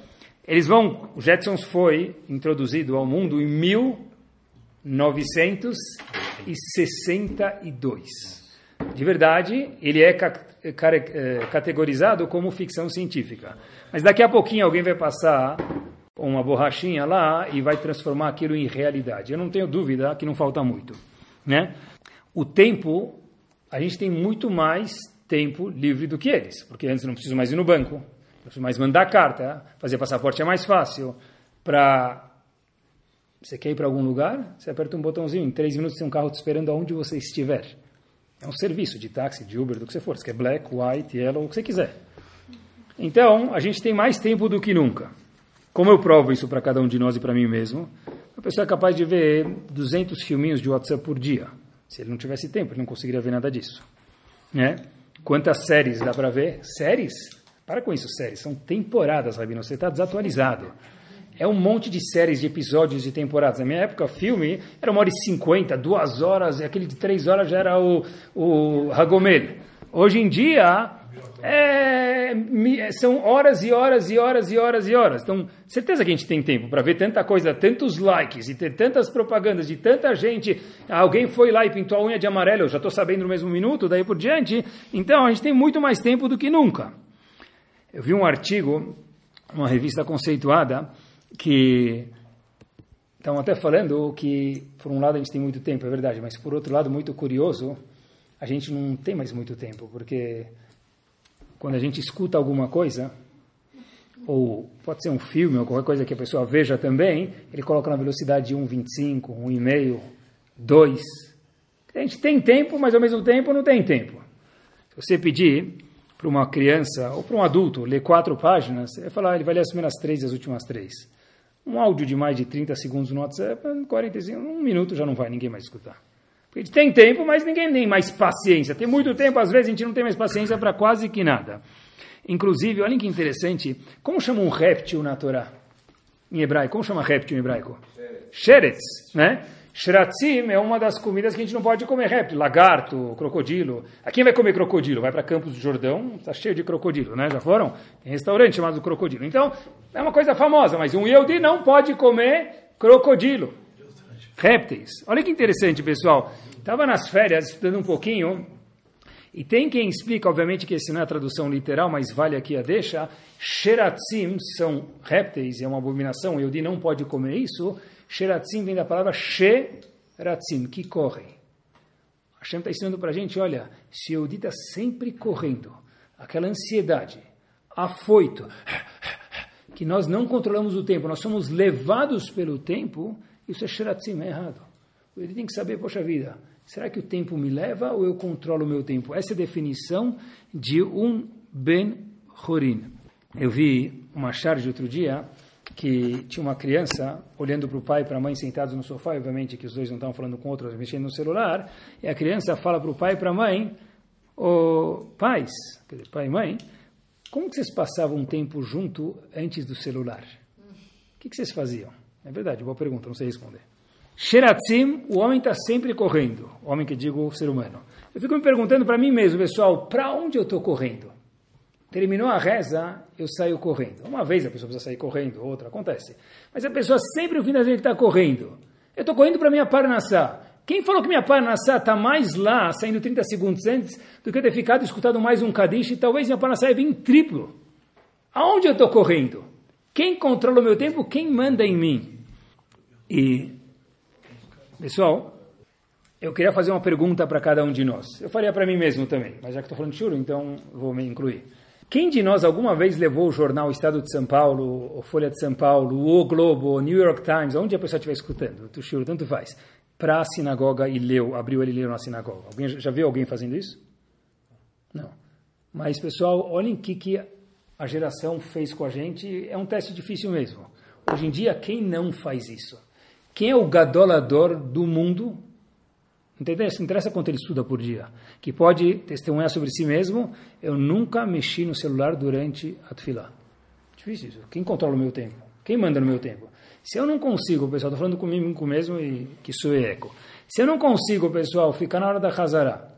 Eles vão. O Jetsons foi introduzido ao mundo em 1900 1962. De verdade, ele é, é categorizado como ficção científica. Mas daqui a pouquinho alguém vai passar uma borrachinha lá e vai transformar aquilo em realidade. Eu não tenho dúvida que não falta muito. Né? O tempo, a gente tem muito mais tempo livre do que eles, porque antes não preciso mais ir no banco, não preciso mais mandar carta, fazer passaporte é mais fácil. Para você quer ir para algum lugar, você aperta um botãozinho, em três minutos tem um carro te esperando aonde você estiver. É um serviço de táxi, de Uber, do que você for. Você quer black, white, yellow, o que você quiser. Então, a gente tem mais tempo do que nunca. Como eu provo isso para cada um de nós e para mim mesmo? A pessoa é capaz de ver 200 filminhos de WhatsApp por dia. Se ele não tivesse tempo, ele não conseguiria ver nada disso. Né? Quantas séries dá para ver? Séries? Para com isso, séries. São temporadas, Rabino. Você está desatualizado. É um monte de séries, de episódios, de temporadas. Na minha época, filme era uma hora e cinquenta, duas horas, e aquele de três horas já era o, o Hagomel. Hoje em dia, é, são horas e horas e horas e horas e horas. Então, certeza que a gente tem tempo para ver tanta coisa, tantos likes e ter tantas propagandas de tanta gente. Alguém foi lá e pintou a unha de amarelo, eu já estou sabendo no mesmo minuto, daí por diante. Então, a gente tem muito mais tempo do que nunca. Eu vi um artigo, uma revista conceituada, que estão até falando que, por um lado, a gente tem muito tempo, é verdade, mas por outro lado, muito curioso, a gente não tem mais muito tempo, porque quando a gente escuta alguma coisa, ou pode ser um filme ou qualquer coisa que a pessoa veja também, ele coloca na velocidade de 1,25, 1,5, 2. A gente tem tempo, mas ao mesmo tempo não tem tempo. Se você pedir para uma criança ou para um adulto ler quatro páginas, ele vai falar, ele vai ler as primeiras três e as últimas três. Um áudio de mais de 30 segundos no WhatsApp, 45, um minuto já não vai ninguém mais escutar. Porque a gente tem tempo, mas ninguém tem mais paciência. Tem muito tempo, às vezes a gente não tem mais paciência para quase que nada. Inclusive, olhem que interessante, como chama um réptil na Torá? Em hebraico, como chama réptil em hebraico? Sheretz, né? Shratzim é uma das comidas que a gente não pode comer réptil, lagarto, crocodilo. A quem vai comer crocodilo? Vai para Campos do Jordão, está cheio de crocodilo, né? Já foram? Tem restaurante chamado crocodilo. Então, é uma coisa famosa, mas um Yehudi não pode comer crocodilo. Répteis. Olha que interessante, pessoal. Estava nas férias estudando um pouquinho, e tem quem explica, obviamente, que esse não é a tradução literal, mas vale aqui a deixa. Sheratzim são répteis, é uma abominação, o Yehudi não pode comer isso. Sheratzim vem da palavra Sheratzim, que correm. Hashem está ensinando para a gente, olha, se o está sempre correndo, aquela ansiedade, afoito, que nós não controlamos o tempo, nós somos levados pelo tempo, isso é Sheratzim, é errado. Ele tem que saber, poxa vida, será que o tempo me leva ou eu controlo o meu tempo? Essa é a definição de um Ben Horin. Eu vi uma charge outro dia, que tinha uma criança olhando para o pai e para a mãe sentados no sofá, obviamente que os dois não estavam falando com outros, mexendo no celular, e a criança fala para o pai e para a mãe, oh, pais, quer dizer, pai e mãe, como que vocês passavam um tempo junto antes do celular? O que, que vocês faziam? É verdade, boa pergunta, não sei responder. Sheratzim, o homem está sempre correndo, o homem que digo o ser humano. Eu fico me perguntando para mim mesmo, pessoal, para onde eu estou correndo? Terminou a reza, eu saio correndo. Uma vez a pessoa precisa sair correndo, outra, acontece. Mas a pessoa sempre, fim da vida, está correndo. Eu estou correndo para minha Parnassá. Quem falou que minha Parnassá está mais lá, saindo 30 segundos antes, do que eu ter ficado escutando mais um Kadish e talvez minha Parnassá venha em triplo? Aonde eu estou correndo? Quem controla o meu tempo? Quem manda em mim? E, pessoal, eu queria fazer uma pergunta para cada um de nós. Eu faria para mim mesmo também, mas já que estou falando de churro, então vou me incluir. Quem de nós alguma vez levou o jornal Estado de São Paulo, Folha de São Paulo, o Globo, New York Times, onde a pessoa estiver escutando, o Shiro, tanto faz, para a sinagoga e leu, abriu ele e leu na sinagoga? Alguém, já viu alguém fazendo isso? Não. Mas, pessoal, olhem o que, que a geração fez com a gente. É um teste difícil mesmo. Hoje em dia, quem não faz isso? Quem é o gadolador do mundo não interessa quanto ele estuda por dia. Que pode testemunhar sobre si mesmo, eu nunca mexi no celular durante a tefilá. Difícil isso. Quem controla o meu tempo? Quem manda no meu tempo? Se eu não consigo, pessoal, estou falando comigo mesmo e que sou eco. Se eu não consigo, pessoal, ficar na hora da Hazara,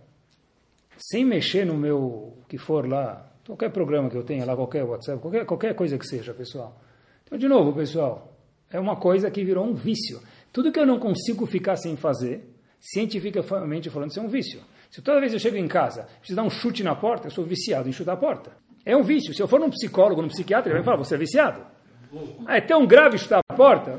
sem mexer no meu, que for lá, qualquer programa que eu tenha lá, qualquer WhatsApp, qualquer, qualquer coisa que seja, pessoal. Então, de novo, pessoal, é uma coisa que virou um vício. Tudo que eu não consigo ficar sem fazer, cientificamente falando, isso é um vício. Se toda vez eu chego em casa, preciso dar um chute na porta, eu sou viciado em chutar a porta. É um vício. Se eu for num psicólogo, num psiquiatra, ele vai falar, você é viciado. Ah, é tão grave chutar a porta?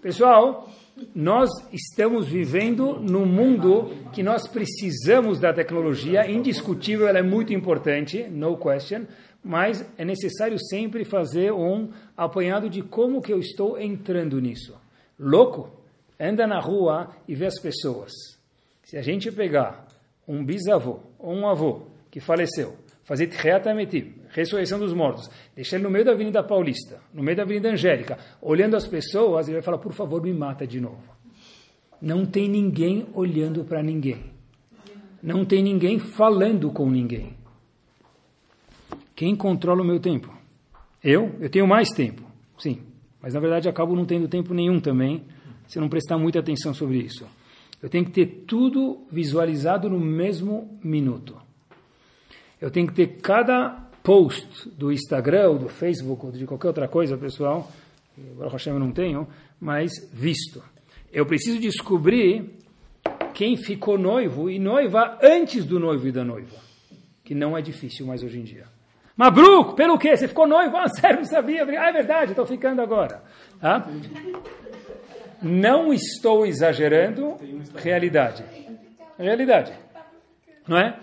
Pessoal, nós estamos vivendo num mundo que nós precisamos da tecnologia, indiscutível, ela é muito importante, no question, mas é necessário sempre fazer um apanhado de como que eu estou entrando nisso. Louco? Anda na rua e vê as pessoas. Se a gente pegar um bisavô ou um avô que faleceu, fazer Tcheatametim, ressurreição dos mortos, deixar ele no meio da Avenida Paulista, no meio da Avenida Angélica, olhando as pessoas, ele vai falar, por favor, me mata de novo. Não tem ninguém olhando para ninguém. Não tem ninguém falando com ninguém. Quem controla o meu tempo? Eu? Eu tenho mais tempo, sim. Mas na verdade acabo não tendo tempo nenhum também, se não prestar muita atenção sobre isso. Eu tenho que ter tudo visualizado no mesmo minuto. Eu tenho que ter cada post do Instagram ou do Facebook ou de qualquer outra coisa, pessoal, agora Hashem eu não tenho, mas visto. Eu preciso descobrir quem ficou noivo e noiva antes do noivo e da noiva, que não é difícil mais hoje em dia. Mabruco, pelo quê? Você ficou noivo? Ah, sério, não sabia. Ah, é verdade, estou ficando agora. Tá? Não estou exagerando, realidade. Realidade. Não é?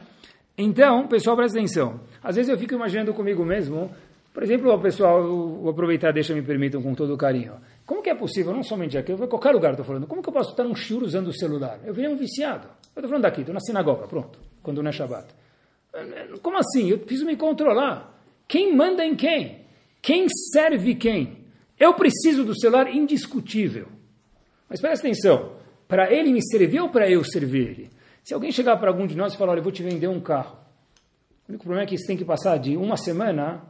Então, pessoal, presta atenção. Às vezes eu fico imaginando comigo mesmo, por exemplo, pessoal, vou aproveitar, deixa me permitam com todo carinho. Como que é possível, não somente aqui, em qualquer lugar estou falando, como que eu posso estar num shiur usando o celular? Eu virei um viciado. Eu estou falando daqui, estou na sinagoga, pronto, quando não é Shabbat. Como assim? Eu preciso me controlar. Quem manda em quem? Quem serve quem? Eu preciso do celular indiscutível. Mas presta atenção, para ele me servir ou para eu servir ele? Se alguém chegar para algum de nós e falar, olha, eu vou te vender um carro. O único problema é que você tem que passar de uma semana,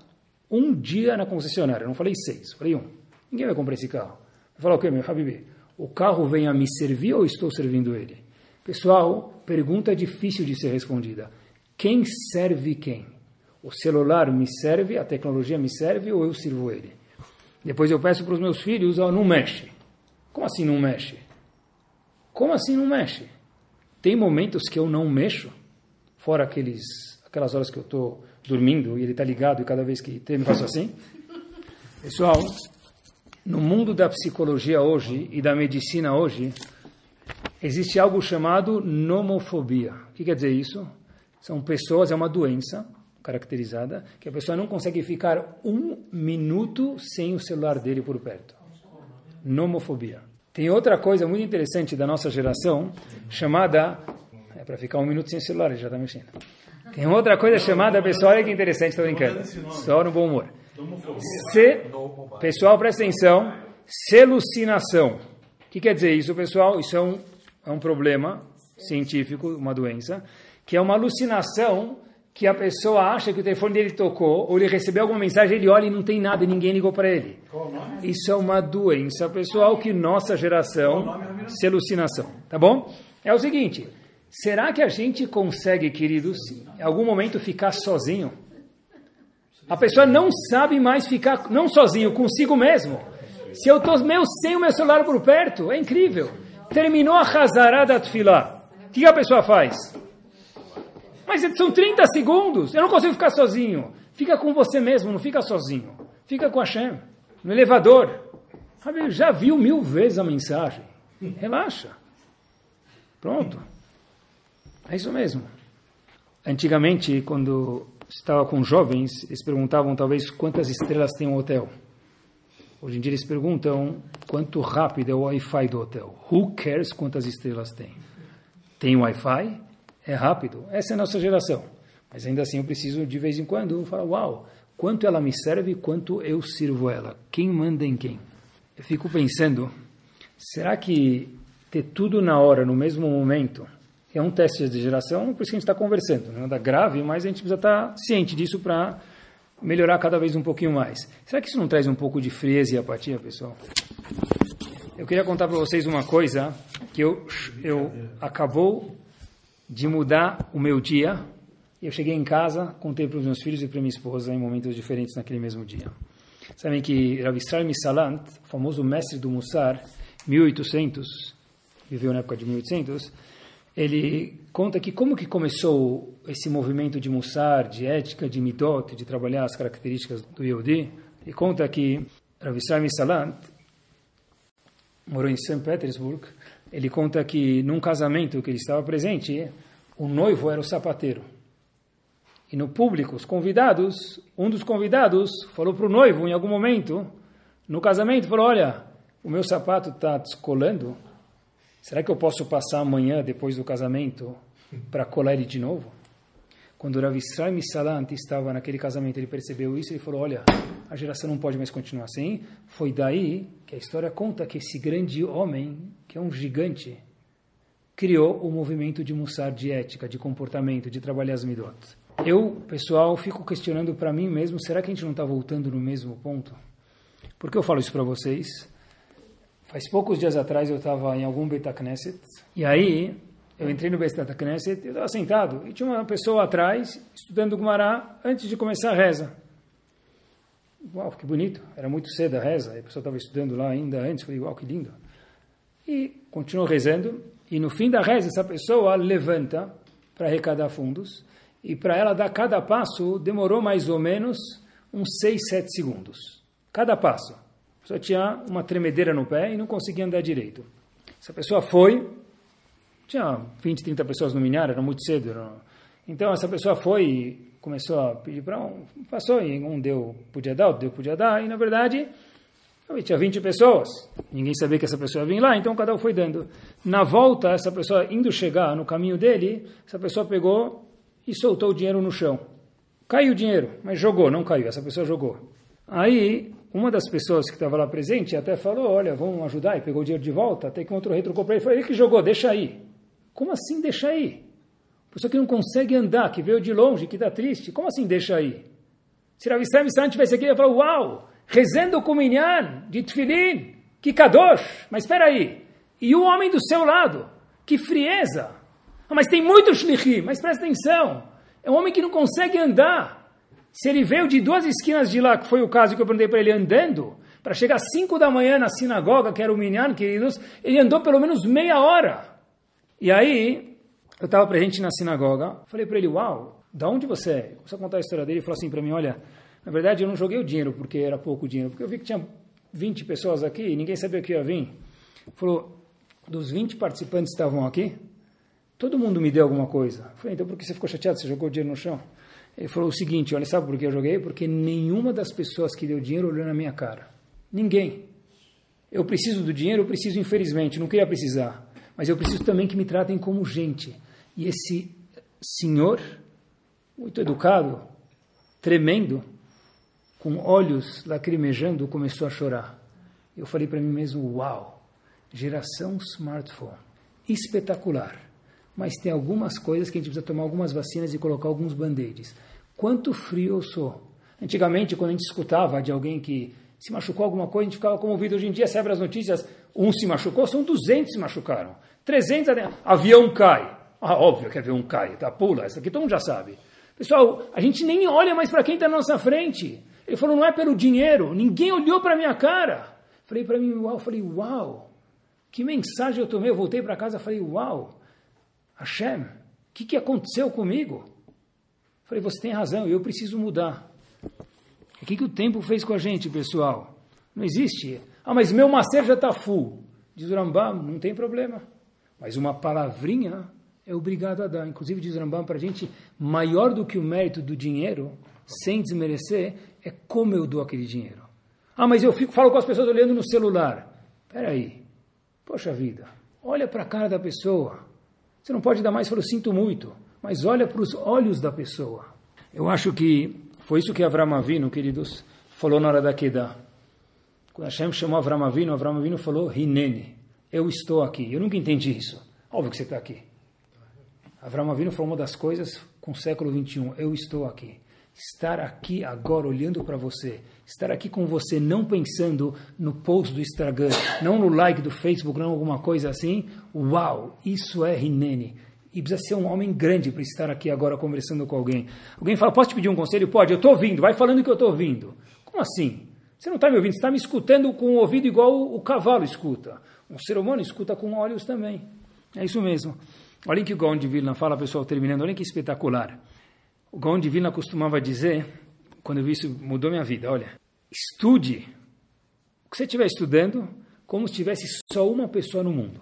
um dia na concessionária. Eu não falei seis, falei um. Ninguém vai comprar esse carro. Vai falar o quê, meu Habibi? O carro vem a me servir ou estou servindo ele? Pessoal, pergunta difícil de ser respondida. Quem serve quem? O celular me serve, a tecnologia me serve ou eu sirvo ele? Depois eu peço para os meus filhos, oh, não mexe. Como assim não mexe? Como assim não mexe? Tem momentos que eu não mexo, fora aqueles, aquelas horas que eu estou dormindo e ele está ligado e cada vez que tem, eu faço assim. Pessoal, no mundo da psicologia hoje e da medicina hoje, existe algo chamado nomofobia. O que quer dizer isso? São pessoas, é uma doença caracterizada, que a pessoa não consegue ficar um minuto sem o celular dele por perto. Nomofobia. Tem outra coisa muito interessante da nossa geração, chamada... É para ficar um minuto sem celular, ele já está mexendo. Tem outra coisa chamada, pessoal, olha que interessante, estou brincando. Só no bom humor. Se, pessoal, presta atenção. Selucinação. O que quer dizer isso, pessoal? Isso é um, é um problema científico, uma doença que é uma alucinação que a pessoa acha que o telefone dele tocou, ou ele recebeu alguma mensagem, ele olha e não tem nada e ninguém ligou para ele. Isso é uma doença pessoal que nossa geração se alucinação, tá bom? É o seguinte, será que a gente consegue, queridos, em algum momento ficar sozinho? A pessoa não sabe mais ficar, não sozinho, consigo mesmo. Se eu estou meu, sem o meu celular por perto, é incrível. Terminou a Hazará da Tfilá. O que a pessoa faz? Mas são 30 segundos, eu não consigo ficar sozinho. Fica com você mesmo, não fica sozinho. Fica com a Hashem, no elevador. Já viu mil vezes a mensagem. Relaxa. Pronto. É isso mesmo. Antigamente, quando estava com jovens, eles perguntavam talvez quantas estrelas tem um hotel. Hoje em dia eles perguntam quanto rápido é o Wi-Fi do hotel. Who cares quantas estrelas tem? Tem Wi-Fi? É rápido. Essa é a nossa geração. Mas ainda assim eu preciso de vez em quando falar, uau, quanto ela me serve quanto eu sirvo ela. Quem manda em quem? Eu fico pensando, será que ter tudo na hora, no mesmo momento, é um teste de geração? Por isso que a gente está conversando. Não é nada grave, mas a gente precisa estar tá ciente disso para melhorar cada vez um pouquinho mais. Será que isso não traz um pouco de frieza e apatia, pessoal? Eu queria contar para vocês uma coisa que eu, eu acabou de mudar o meu dia. Eu cheguei em casa, contei para os meus filhos e para minha esposa em momentos diferentes naquele mesmo dia. Sabem que Rav Israel Misalant, o famoso mestre do Mussar, 1800, viveu na época de 1800, ele conta que como que começou esse movimento de Mussar, de ética, de Midot, de trabalhar as características do Yehudi. Ele conta que Rav Israel Salant morou em São Petersburgo. Ele conta que num casamento que ele estava presente, o noivo era o sapateiro. E no público, os convidados, um dos convidados falou para o noivo em algum momento, no casamento, falou, olha, o meu sapato está descolando, será que eu posso passar amanhã, depois do casamento, para colar ele de novo? Quando Rav Israel Salant estava naquele casamento, ele percebeu isso e falou, olha, a geração não pode mais continuar assim. Foi daí que a história conta que esse grande homem, que é um gigante, criou o movimento de Mussar, de ética, de comportamento, de trabalhar as midot. Eu, pessoal, fico questionando para mim mesmo, será que a gente não está voltando no mesmo ponto? Por que eu falo isso para vocês? Faz poucos dias atrás eu estava em algum Beta Knesset, e aí eu entrei no Beta Knesset, eu estava sentado, e tinha uma pessoa atrás, estudando Gumará, antes de começar a reza. Uau, que bonito, era muito cedo a reza, a pessoa estava estudando lá ainda antes, falei, uau, que lindo. E continuou rezando, e no fim da reza essa pessoa levanta para arrecadar fundos, e para ela dar cada passo demorou mais ou menos uns 6, 7 segundos. Cada passo. Pessoa tinha uma tremedeira no pé e não conseguia andar direito. Essa pessoa foi, tinha 20, 30 pessoas no milhar, era muito cedo. Era... Então essa pessoa foi e começou a pedir para um, passou e um deu, podia dar, outro deu, podia dar, e na verdade tinha 20 pessoas. Ninguém sabia que essa pessoa ia vir lá, então cada um foi dando. Na volta, essa pessoa indo chegar no caminho dele, essa pessoa pegou e soltou o dinheiro no chão. Caiu o dinheiro, mas jogou, não caiu, essa pessoa jogou. Aí, uma das pessoas que estava lá presente até falou, olha, vamos ajudar, e pegou o dinheiro de volta, até que outro retrucou para ele, foi ele que jogou, deixa aí. Como assim deixa aí? Pessoa que não consegue andar, que veio de longe, que está triste, como assim deixa aí? Se Rav Israel Missan tivesse aqui, ele ia falar, uau, rezando com minyan, de tefilin, que kadosh, mas espera aí, e o homem do seu lado, que frieza, ah, mas tem muito shlichim, mas presta atenção. É um homem que não consegue andar. Se ele veio de duas esquinas de lá, que foi o caso que eu perguntei para ele, andando, para chegar às 5 da manhã na sinagoga, que era o Minyan, queridos, ele andou pelo menos meia hora. E aí, eu estava presente na sinagoga, falei para ele, uau, da onde você é? Comecei a contar a história dele, ele falou assim para mim, olha, na verdade eu não joguei o dinheiro porque era pouco dinheiro, porque eu vi que tinha 20 pessoas aqui e ninguém sabia que ia vir. Falou, dos 20 participantes que estavam aqui, Todo mundo me deu alguma coisa. Eu falei, então por que você ficou chateado? Você jogou dinheiro no chão? Ele falou o seguinte, olha, sabe por que eu joguei? Porque nenhuma das pessoas que deu dinheiro olhou na minha cara. Ninguém. Eu preciso do dinheiro, eu preciso infelizmente, não queria precisar. Mas eu preciso também que me tratem como gente. E esse senhor, muito educado, tremendo, com olhos lacrimejando, começou a chorar. Eu falei para mim mesmo, uau, geração smartphone, espetacular mas tem algumas coisas que a gente precisa tomar algumas vacinas e colocar alguns band-aids. Quanto frio eu sou. Antigamente, quando a gente escutava de alguém que se machucou alguma coisa, a gente ficava comovido. Hoje em dia, você abre as notícias, um se machucou, são 200 se machucaram. 300, avião cai. Ah, óbvio que avião cai, tá? Pula, essa aqui todo mundo já sabe. Pessoal, a gente nem olha mais para quem está na nossa frente. Ele falou, não é pelo dinheiro, ninguém olhou para minha cara. Falei para mim, uau, falei, uau, que mensagem eu tomei. Eu voltei para casa, falei, uau, Hashem, o que, que aconteceu comigo? Falei, você tem razão, eu preciso mudar. O que, que o tempo fez com a gente, pessoal? Não existe. Ah, mas meu macer já está full. Diz o Rambam, não tem problema. Mas uma palavrinha é obrigado a dar. Inclusive, diz Rambam para a gente, maior do que o mérito do dinheiro, sem desmerecer, é como eu dou aquele dinheiro. Ah, mas eu fico, falo com as pessoas olhando no celular. Espera aí. Poxa vida, olha para a cara da pessoa. Você não pode dar mais o sinto muito, mas olha para os olhos da pessoa. Eu acho que foi isso que Avram Avinu, queridos, falou na hora da Kedah. Quando Hashem chamou Avram Avinu, Avram Avinu falou, Hinene, eu estou aqui. Eu nunca entendi isso. Óbvio que você está aqui. Avram Avinu falou uma das coisas com o século 21, eu estou aqui estar aqui agora olhando para você, estar aqui com você, não pensando no post do Instagram, não no like do Facebook, não alguma coisa assim. Uau, isso é Rinene. E precisa ser um homem grande para estar aqui agora conversando com alguém. Alguém fala, posso te pedir um conselho? Pode, eu estou ouvindo, vai falando que eu estou ouvindo. Como assim? Você não está me ouvindo, você está me escutando com o ouvido igual o cavalo escuta. Um ser humano escuta com olhos também. É isso mesmo. Olha que o Gaon de Vilna fala, pessoal, terminando, olha que espetacular. O Gaon de Vilna costumava dizer, quando eu vi isso, mudou minha vida, olha, estude o que você estiver estudando como se tivesse só uma pessoa no mundo.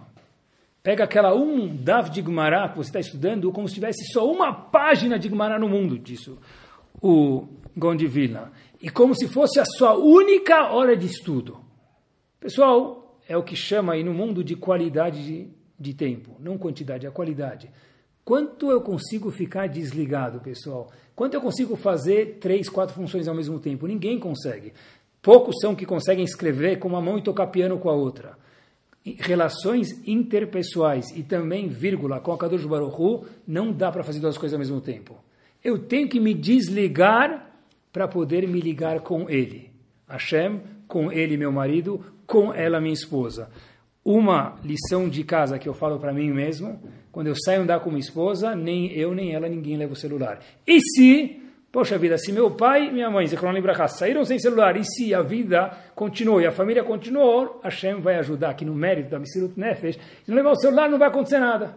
Pega aquela um Dav de Gumará que você está estudando como se tivesse só uma página de Gumará no mundo, disso o Gaon Vilna. E como se fosse a sua única hora de estudo. Pessoal, é o que chama aí no mundo de qualidade de, de tempo, não quantidade, a qualidade. Quanto eu consigo ficar desligado, pessoal? Quanto eu consigo fazer três, quatro funções ao mesmo tempo? Ninguém consegue. Poucos são que conseguem escrever com uma mão e tocar piano com a outra. Relações interpessoais e também vírgula com a Kadosh Baruch Hu, não dá para fazer duas coisas ao mesmo tempo. Eu tenho que me desligar para poder me ligar com ele. Hashem, com ele, meu marido, com ela, minha esposa. Uma lição de casa que eu falo para mim mesmo, quando eu saio andar com minha esposa, nem eu nem ela, ninguém leva o celular. E se, poxa vida, se meu pai e minha mãe, saíram sem celular, e se a vida continuou e a família continuou, Hashem vai ajudar aqui no mérito da Misirut Nefesh, se não levar o celular não vai acontecer nada.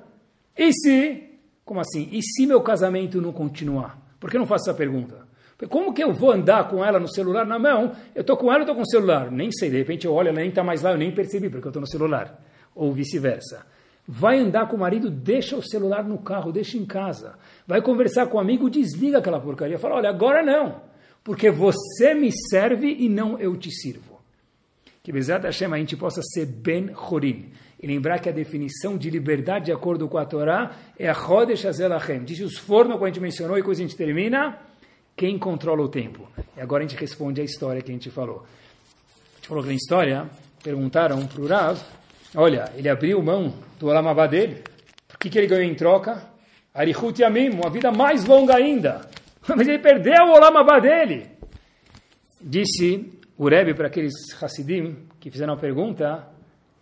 E se, como assim? E se meu casamento não continuar? Por que eu não faço essa pergunta? Como que eu vou andar com ela no celular na mão? Eu estou com ela, eu estou com o celular. Nem sei, de repente eu olho, ela nem está mais lá, eu nem percebi, porque eu estou no celular. Ou vice-versa. Vai andar com o marido, deixa o celular no carro, deixa em casa. Vai conversar com o amigo, desliga aquela porcaria. Fala, olha, agora não, porque você me serve e não eu te sirvo. Que Bezat Hashem a gente possa ser Ben Horim. E lembrar que a definição de liberdade de acordo com a Torá é a Chodesh Azelachem. Diz os fornos, como a gente mencionou, e coisa a gente termina quem controla o tempo? E agora a gente responde a história que a gente falou. A gente falou que na história, perguntaram para o Rav, olha, ele abriu mão do Olamabá dele, o que, que ele ganhou em troca? Arihut Yamim, uma vida mais longa ainda. Mas ele perdeu o Olamabá dele. Disse o Rebbe para aqueles Hassidim que fizeram a pergunta,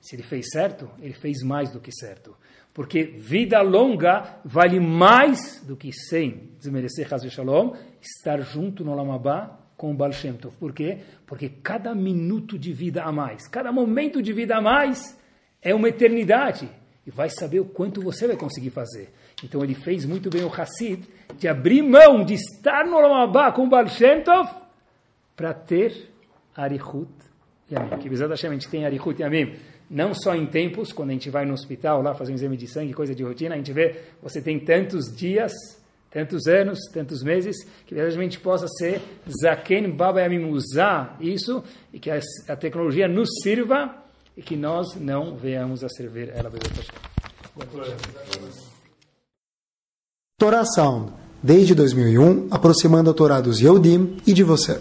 se ele fez certo, ele fez mais do que certo. Porque vida longa vale mais do que sem desmerecer Hazu Shalom, estar junto no Lamabá com o Baal Shem Tov. Por quê? Porque cada minuto de vida a mais, cada momento de vida a mais é uma eternidade. E vai saber o quanto você vai conseguir fazer. Então ele fez muito bem o Hassid de abrir mão de estar no Lamabá com o Baal Shem Tov para ter Arihut Yamim. Que Bezat Hashem a gente tem Arihut Yamim não só em tempos, quando a gente vai no hospital lá fazer um exame de sangue, coisa de rotina, a gente vê, você tem tantos dias, tantos anos, tantos meses, que a gente possa ser Zaken Baba Yamim, usar isso, e que a, a, tecnologia nos sirva, e que nós não venhamos a servir ela.
Torá Sound, desde 2001, aproximando a Torá dos Yehudim e de você.